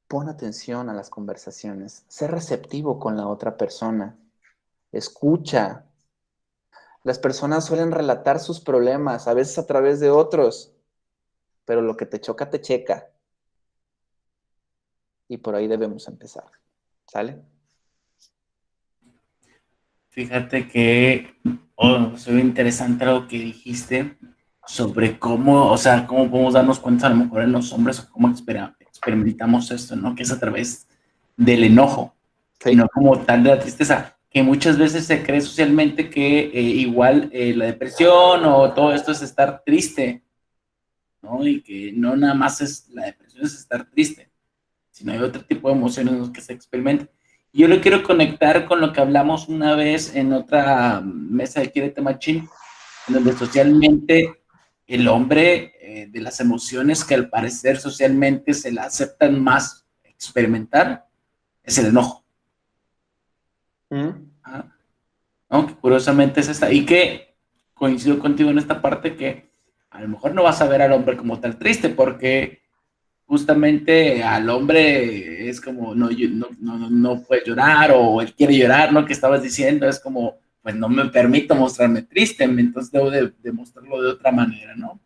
pon atención a las conversaciones, sé receptivo con la otra persona, escucha. Las personas suelen relatar sus problemas, a veces a través de otros, pero lo que te choca, te checa. Y por ahí debemos empezar. ¿Sale? Fíjate que oh, soy interesante lo que dijiste sobre cómo, o sea, cómo podemos darnos cuenta a lo mejor en los hombres o cómo experimentamos esto, ¿no? Que es a través del enojo, y no como tal de la tristeza, que muchas veces se cree socialmente que eh, igual eh, la depresión o todo esto es estar triste, ¿no? Y que no nada más es la depresión es estar triste, sino hay otro tipo de emociones que se experimentan. Yo lo quiero conectar con lo que hablamos una vez en otra mesa de Quierete Machín, donde socialmente el hombre eh, de las emociones que al parecer socialmente se la aceptan más experimentar es el enojo. Mm. curiosamente es esta. Y que coincido contigo en esta parte que a lo mejor no vas a ver al hombre como tal triste porque justamente al hombre es como no, no, no, no puede llorar o él quiere llorar, ¿no? Que estabas diciendo, es como pues no me permito mostrarme triste, entonces debo de, mostrarlo de otra manera, ¿no?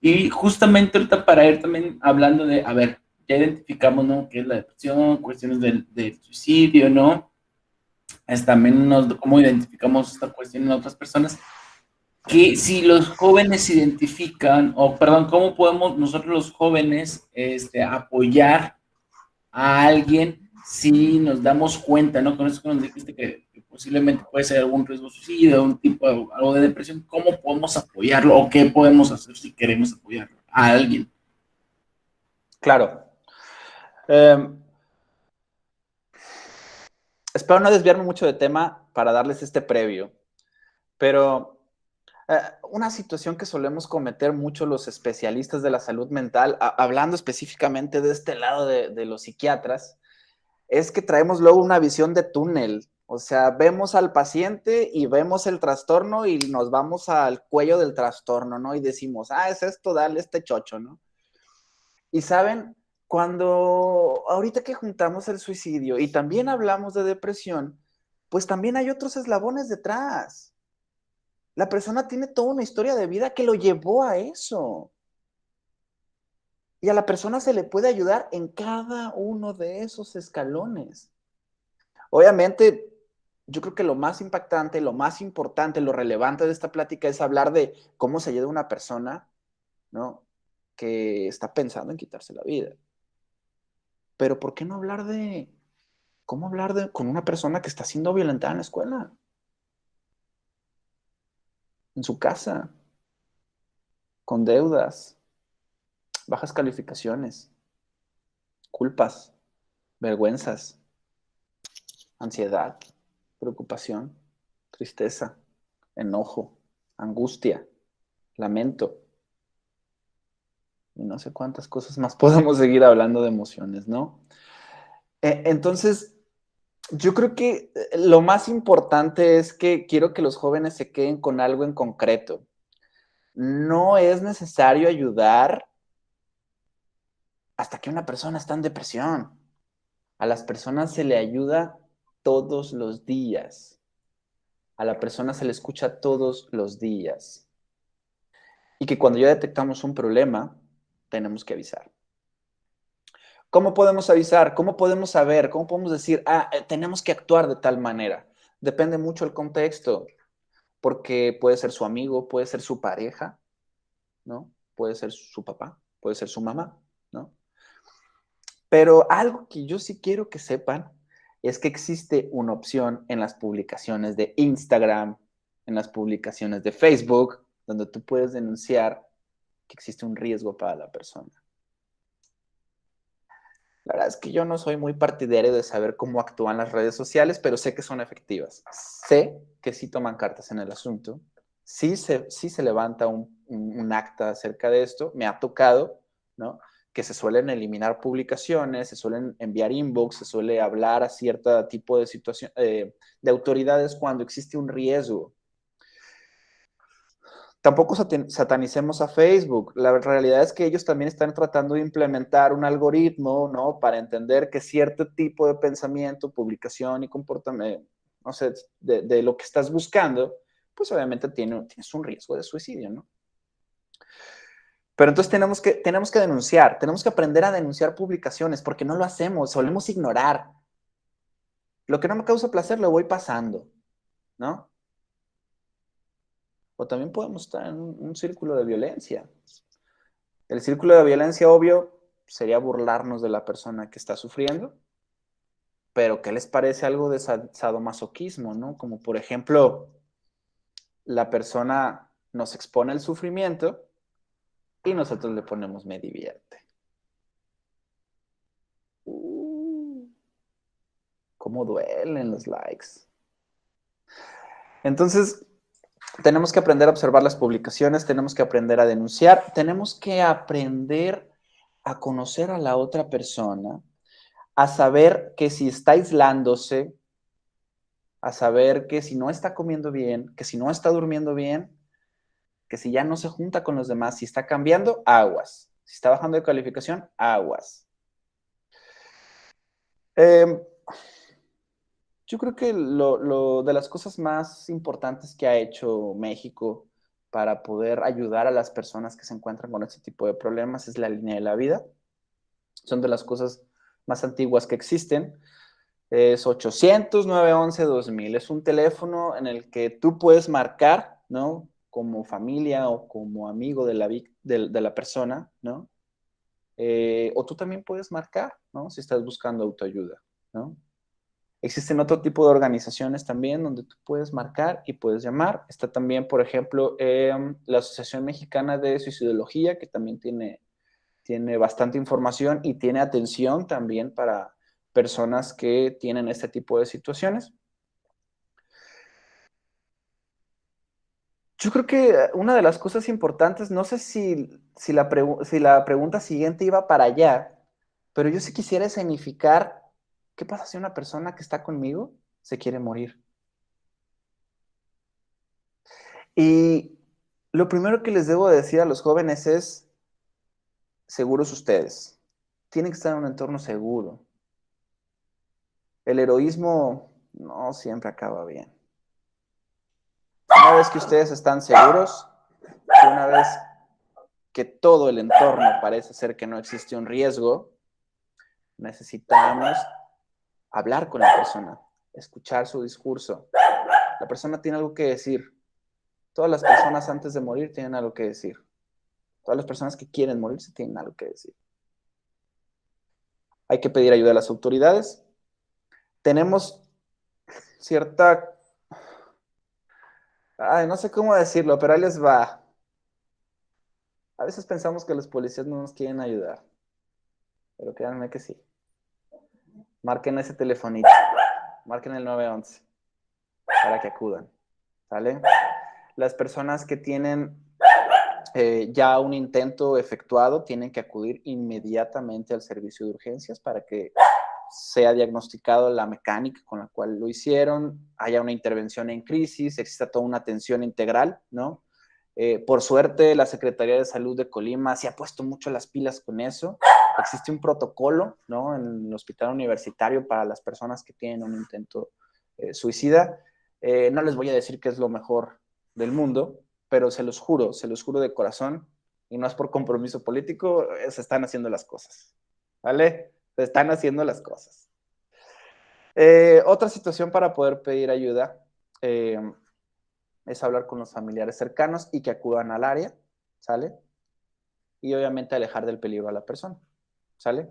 Y justamente ahorita para ir también hablando de, a ver, ya identificamos, ¿no? ¿Qué es la depresión? Cuestiones del, suicidio, ¿no? Es también nos, cómo identificamos esta cuestión en otras personas. Que si los jóvenes identifican, o perdón, ¿cómo podemos nosotros los jóvenes este, apoyar a alguien si nos damos cuenta, ¿no? Con eso que nos dijiste que posiblemente puede ser algún riesgo suicidio, un tipo de, algo de depresión, ¿cómo podemos apoyarlo o qué podemos hacer si queremos apoyar a alguien? Claro. Em, espero no desviarme mucho de tema para darles este previo, pero eh, una situación que solemos cometer mucho los especialistas de la salud mental, hablando específicamente de este lado de los psiquiatras, es que traemos luego una visión de túnel o sea, vemos al paciente y vemos el trastorno y nos vamos al cuello del trastorno, ¿no? Y decimos, ah, es esto, dale este chocho, ¿no? Y saben, cuando ahorita que juntamos el suicidio y también hablamos de depresión, pues también hay otros eslabones detrás. La persona tiene toda una historia de vida que lo llevó a eso. Y a la persona se le puede ayudar en cada uno de esos escalones. Obviamente, yo creo que lo más impactante, lo más importante, lo relevante de esta plática es hablar de cómo se ayuda una persona, ¿no? Que está pensando en quitarse la vida. Pero ¿por qué no hablar de cómo hablar de, con una persona que está siendo violentada en la escuela? En su casa, con deudas, bajas calificaciones, culpas, vergüenzas, ansiedad preocupación, tristeza, enojo, angustia, lamento. Y no sé cuántas cosas más podemos seguir hablando de emociones, ¿no? E, entonces, yo creo que eh, lo más importante es que quiero que los jóvenes se queden con algo en concreto. No es necesario ayudar hasta que una persona está en depresión. A las personas se le ayuda todos los días. a la persona se le escucha todos los días. Y que cuando ya detectamos un problema, tenemos que avisar. ¿Cómo podemos avisar? ¿Cómo podemos saber? ¿Cómo podemos decir, ah, eh, tenemos que actuar de tal manera? Depende mucho el contexto, porque puede ser su amigo, puede ser su pareja, ¿no? Puede ser su papá, puede ser su mamá, ¿no? Pero algo que yo sí quiero que sepan es que existe una opción en las publicaciones de Instagram, en las publicaciones de Facebook, donde tú puedes denunciar que existe un riesgo para la persona. La verdad es que yo no soy muy partidario de saber cómo actúan las redes sociales, pero sé que son efectivas. Sé que sí toman cartas en el asunto, sí se, sí se levanta un, un acta acerca de esto, me ha tocado, ¿no? Que se suelen eliminar publicaciones, se suelen enviar inbox, se suele hablar a cierto tipo de situación, eh, de autoridades cuando existe un riesgo. Tampoco satanicemos a Facebook. La realidad es que ellos también están tratando de implementar un algoritmo, ¿no? Para entender que cierto tipo de pensamiento, publicación y comportamiento, no sé, de, lo que estás buscando, pues obviamente tiene, tienes un riesgo de suicidio, ¿no? Pero entonces tenemos que, tenemos que denunciar, tenemos que aprender a denunciar publicaciones porque no lo hacemos, solemos ignorar. Lo que no me causa placer lo voy pasando, ¿no? O también podemos estar en un, círculo de violencia. El círculo de violencia, obvio, sería burlarnos de la persona que está sufriendo, pero ¿qué les parece algo de sadomasoquismo, no? Como por ejemplo, la persona nos expone al sufrimiento y nosotros le ponemos me divierte. Uh, ¿Cómo duelen los likes? Entonces, tenemos que aprender a observar las publicaciones, tenemos que aprender a denunciar, tenemos que aprender a conocer a la otra persona, a saber que si está aislándose, a saber que si no está comiendo bien, que si no está durmiendo bien, que si ya no se junta con los demás, si está cambiando, aguas. Si está bajando de calificación, aguas. Em, yo creo que lo, de las cosas más importantes que ha hecho México para poder ayudar a las personas que se encuentran con este tipo de problemas es la línea de la vida. Son de las cosas más antiguas que existen. Es 800 911 2000. Es un teléfono en el que tú puedes marcar, ¿no? Como familia o como amigo de la, de, la persona, ¿no? Eh, o tú también puedes marcar, ¿no? Si estás buscando autoayuda, ¿no? Existen otro tipo de organizaciones también donde tú puedes marcar y puedes llamar. Está también, por ejemplo, em, la Asociación Mexicana de Suicidología, que también tiene, tiene bastante información y tiene atención también para personas que tienen este tipo de situaciones. Yo creo que una de las cosas importantes, no sé si, si, la, si la pregunta siguiente iba para allá, pero yo sí quisiera escenificar qué pasa si una persona que está conmigo se quiere morir. Y lo primero que les debo decir a los jóvenes es, seguros ustedes, tienen que estar en un entorno seguro. El heroísmo no siempre acaba bien. Una vez que ustedes están seguros, una vez que todo el entorno parece ser que no existe un riesgo, necesitamos hablar con la persona, escuchar su discurso. La persona tiene algo que decir. Todas las personas antes de morir tienen algo que decir. Todas las personas que quieren morirse tienen algo que decir. Hay que pedir ayuda a las autoridades. Tenemos cierta Ay, no sé cómo decirlo, pero ahí les va. A veces pensamos que los policías no nos quieren ayudar, pero créanme que sí. Marquen ese telefonito, marquen el 911 para que acudan, ¿sale? Las personas que tienen eh, ya un intento efectuado tienen que acudir inmediatamente al servicio de urgencias para que sea diagnosticado la mecánica con la cual lo hicieron, haya una intervención en crisis, exista toda una atención integral, ¿no? Eh, por suerte, la Secretaría de Salud de Colima se ha puesto mucho las pilas con eso. Existe un protocolo, ¿no? En el hospital universitario para las personas que tienen un intento eh, suicida. Eh, no les voy a decir que es lo mejor del mundo, pero se los juro, se los juro de corazón, y no es por compromiso político, se están haciendo las cosas. ¿Vale? Se están haciendo las cosas. Eh, otra situación para poder pedir ayuda es hablar con los familiares cercanos y que acudan al área, ¿sale? Y obviamente alejar del peligro a la persona, ¿sale?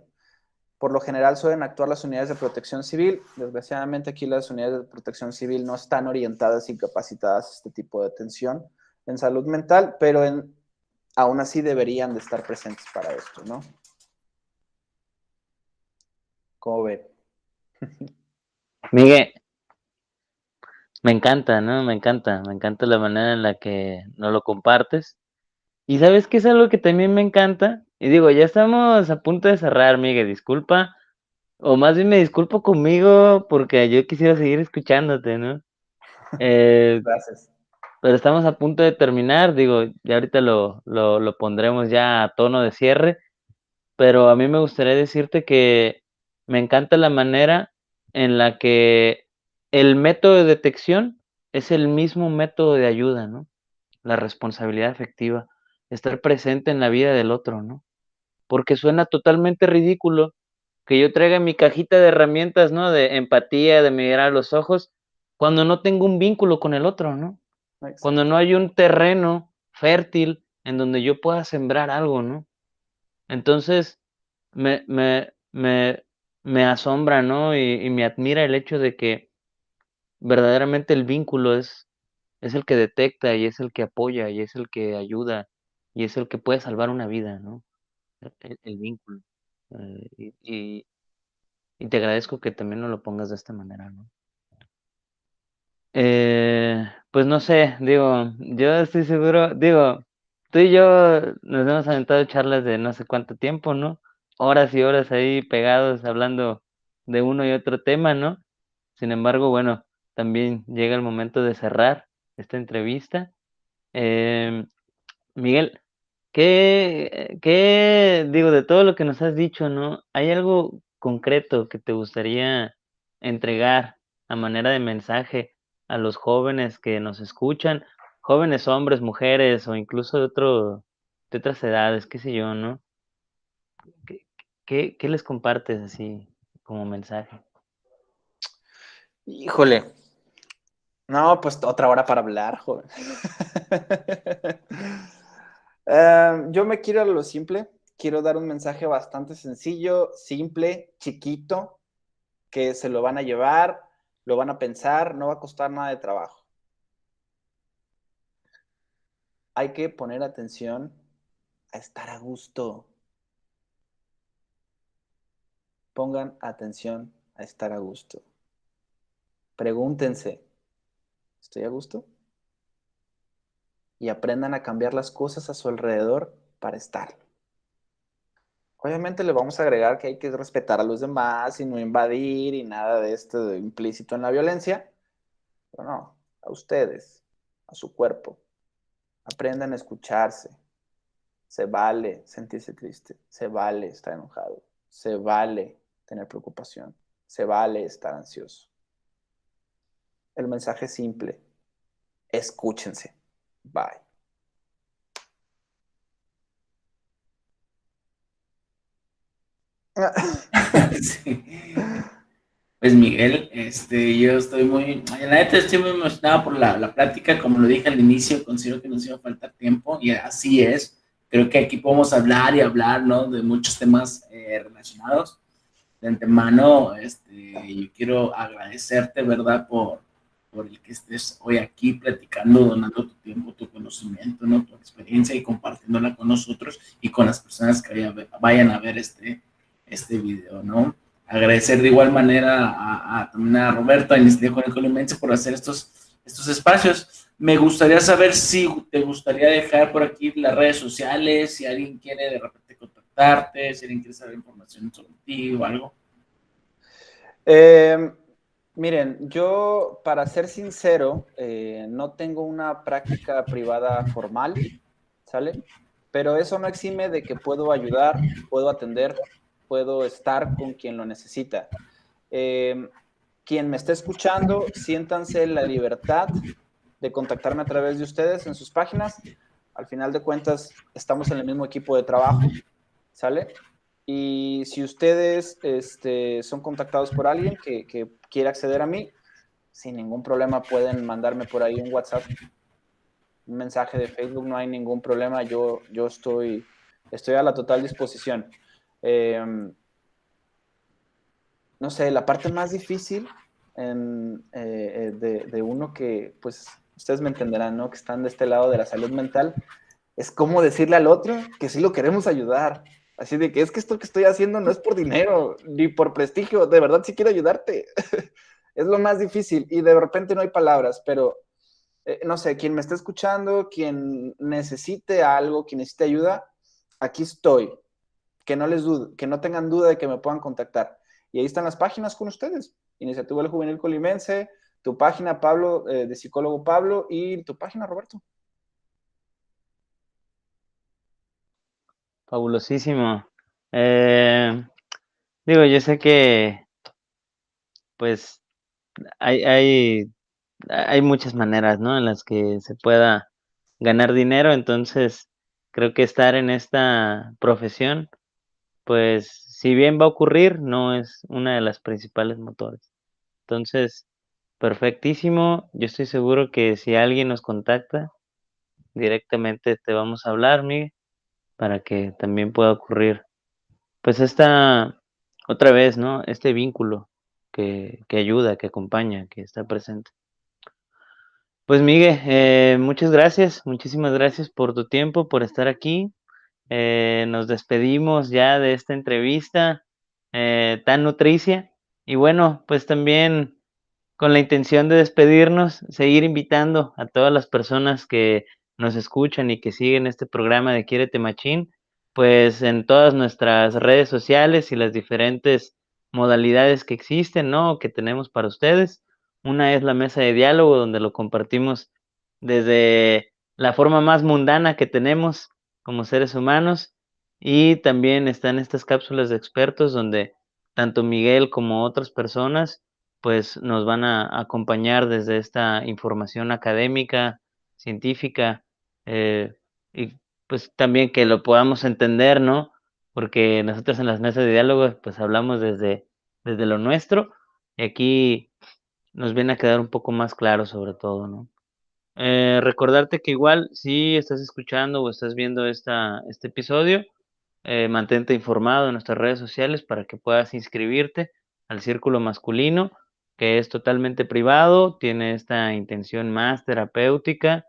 Por lo general suelen actuar las unidades de protección civil. Desgraciadamente aquí las unidades de protección civil no están orientadas y capacitadas a este tipo de atención en salud mental, pero aún así deberían de estar presentes para esto, ¿no? ¿Cómo? Miguel, me encanta, ¿no? Me encanta, me encanta la manera en la que no lo compartes. Y sabes que es algo que también me encanta, y digo, ya estamos a punto de cerrar, Miguel, disculpa. O más bien me disculpo conmigo porque yo quisiera seguir escuchándote, ¿no? Eh, Gracias. Pero estamos a punto de terminar, digo, ya ahorita lo, lo, lo pondremos ya a tono de cierre, pero a mí me gustaría decirte que me encanta la manera en la que el método de detección es el mismo método de ayuda, ¿no? La responsabilidad efectiva, estar presente en la vida del otro, ¿no? porque suena totalmente ridículo que yo traiga mi cajita de herramientas, ¿no? De empatía, de mirar a los ojos, cuando no tengo un vínculo con el otro, ¿no? Cuando no hay un terreno fértil en donde yo pueda sembrar algo, ¿no? Entonces, me, me, me, me asombra, ¿no? Y, y, me admira el hecho de que verdaderamente el vínculo es, es el que detecta y es el que apoya y es el que ayuda y es el que puede salvar una vida, ¿no? el, vínculo. Eh, y, te agradezco que también no lo pongas de esta manera, ¿no? Eh, pues no sé, digo, yo estoy seguro, digo, tú y yo nos hemos aventado charlas de no sé cuánto tiempo, ¿no? Horas y horas ahí pegados hablando de uno y otro tema, ¿no? Sin embargo, bueno, también llega el momento de cerrar esta entrevista. Em, Miguel, ¿Qué, qué, digo, de todo lo que nos has dicho, ¿no? ¿Hay algo concreto que te gustaría entregar a manera de mensaje a los jóvenes que nos escuchan? Jóvenes, hombres, mujeres o incluso de, otro, de otras edades, qué sé yo, ¿no? ¿Qué, qué les compartes así como mensaje? Híjole. No, pues otra hora para hablar, joven. Em, yo me quiero a lo simple. Quiero dar un mensaje bastante sencillo, simple, chiquito, que se lo van a llevar, lo van a pensar, no va a costar nada de trabajo. Hay que poner atención a estar a gusto. Pongan atención a estar a gusto. Pregúntense, ¿estoy a gusto? y aprendan a cambiar las cosas a su alrededor para estar. Obviamente le vamos a agregar que hay que respetar a los demás y no invadir y nada de esto implícito en la violencia. Pero no, a ustedes, a su cuerpo. Aprendan a escucharse. Se vale sentirse triste, se vale estar enojado, se vale tener preocupación, se vale estar ansioso. El mensaje es simple, escúchense. Bye. Pues Miguel, este, yo estoy muy, la neta estoy muy emocionado por la, la, plática, como lo dije al inicio, considero que nos iba a faltar tiempo y así es. Creo que aquí podemos hablar y hablar, ¿no? De muchos temas eh, relacionados. De antemano, este, yo quiero agradecerte, ¿verdad? Por, por el que estés hoy aquí platicando, donando tu tiempo, tu conocimiento, ¿no? tu experiencia y compartiéndola con nosotros y con las personas que vayan a ver este, este video, ¿no? Agradecer de igual manera a, también a Roberto, a el Colimense por hacer estos, estos espacios. Me gustaría saber si te gustaría dejar por aquí las redes sociales, si alguien quiere de repente si alguien quiere saber información sobre ti o algo. Eh, Miren, yo, para ser sincero, eh, no tengo una práctica privada formal, ¿sale? Pero eso no exime de que puedo ayudar, puedo atender, puedo estar con quien lo necesita. Em, quien me esté escuchando, siéntanse la libertad de contactarme a través de ustedes en sus páginas. Al final de cuentas, estamos en el mismo equipo de trabajo, ¿sale? Y si ustedes este, son contactados por alguien que, que quiera acceder a mí, sin ningún problema pueden mandarme por ahí un WhatsApp, un mensaje de Facebook, no hay ningún problema. Yo, yo estoy, estoy a la total disposición. Em, no sé, la parte más difícil eh, eh, de, uno que, pues, ustedes me entenderán, ¿no? Que están de este lado de la salud mental, es cómo decirle al otro que sí lo queremos ayudar. Así de que es que esto que estoy haciendo no es por dinero, ni por prestigio, de verdad sí quiero ayudarte. es lo más difícil y de repente no hay palabras, pero eh, no sé, quien me esté escuchando, quien necesite algo, quien necesite ayuda, aquí estoy. Que no les dude, que no tengan duda de que me puedan contactar. Y ahí están las páginas con ustedes. Iniciativa del Juvenil Colimense, tu página Pablo, eh, de psicólogo Pablo, y tu página Roberto. Fabulosísimo. Eh, digo, yo sé que, pues, hay, hay, hay muchas maneras, ¿no? En las que se pueda ganar dinero, entonces creo que estar en esta profesión, pues, si bien va a ocurrir, no es una de las principales motores. Entonces, perfectísimo. Yo estoy seguro que si alguien nos contacta, directamente te vamos a hablar, Miguel, para que también pueda ocurrir, pues, esta, otra vez, ¿no? Este vínculo que, ayuda, que acompaña, que está presente. Pues Miguel, eh, muchas gracias, muchísimas gracias por tu tiempo, por estar aquí. Eh, nos despedimos ya de esta entrevista eh, tan nutricia y bueno, pues también con la intención de despedirnos, seguir invitando a todas las personas que nos escuchan y que siguen este programa de Quiérete Machín, pues en todas nuestras redes sociales y las diferentes modalidades que existen, ¿no? Que tenemos para ustedes. Una es la mesa de diálogo, donde lo compartimos desde la forma más mundana que tenemos como seres humanos. Y también están estas cápsulas de expertos, donde tanto Miguel como otras personas, pues nos van a acompañar desde esta información académica, científica, eh, y pues también que lo podamos entender, ¿no? porque nosotros en las mesas de diálogo pues hablamos desde, desde lo nuestro y aquí nos viene a quedar un poco más claro sobre todo, ¿no? Eh, recordarte que igual si estás escuchando o estás viendo esta, este episodio, eh, mantente informado en nuestras redes sociales para que puedas inscribirte al círculo masculino, que es totalmente privado, tiene esta intención más terapéutica,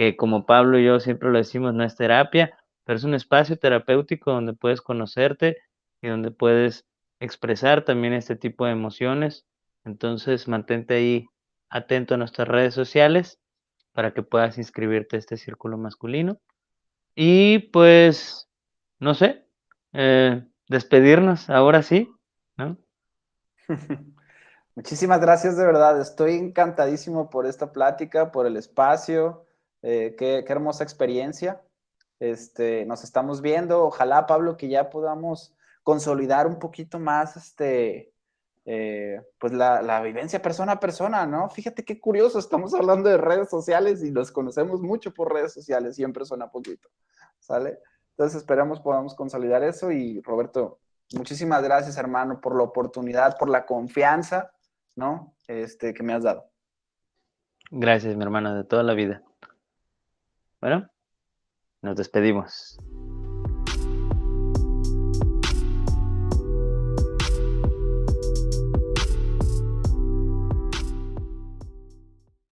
que como Pablo y yo siempre lo decimos, no es terapia, pero es un espacio terapéutico donde puedes conocerte y donde puedes expresar también este tipo de emociones. Entonces, mantente ahí atento a nuestras redes sociales para que puedas inscribirte a este círculo masculino. Y pues, no sé, eh, despedirnos ahora sí, ¿no? Muchísimas gracias de verdad. Estoy encantadísimo por esta plática, por el espacio. Eh, qué, qué hermosa experiencia. Este, nos estamos viendo. Ojalá, Pablo, que ya podamos consolidar un poquito más este, eh, pues la, vivencia persona a persona, ¿no? Fíjate qué curioso, estamos hablando de redes sociales y nos conocemos mucho por redes sociales y en persona poquito, ¿sale? Entonces esperamos podamos consolidar eso y Roberto, muchísimas gracias hermano por la oportunidad, por la confianza, ¿no? Este, que me has dado. Gracias, mi hermana, de toda la vida. Bueno, nos despedimos.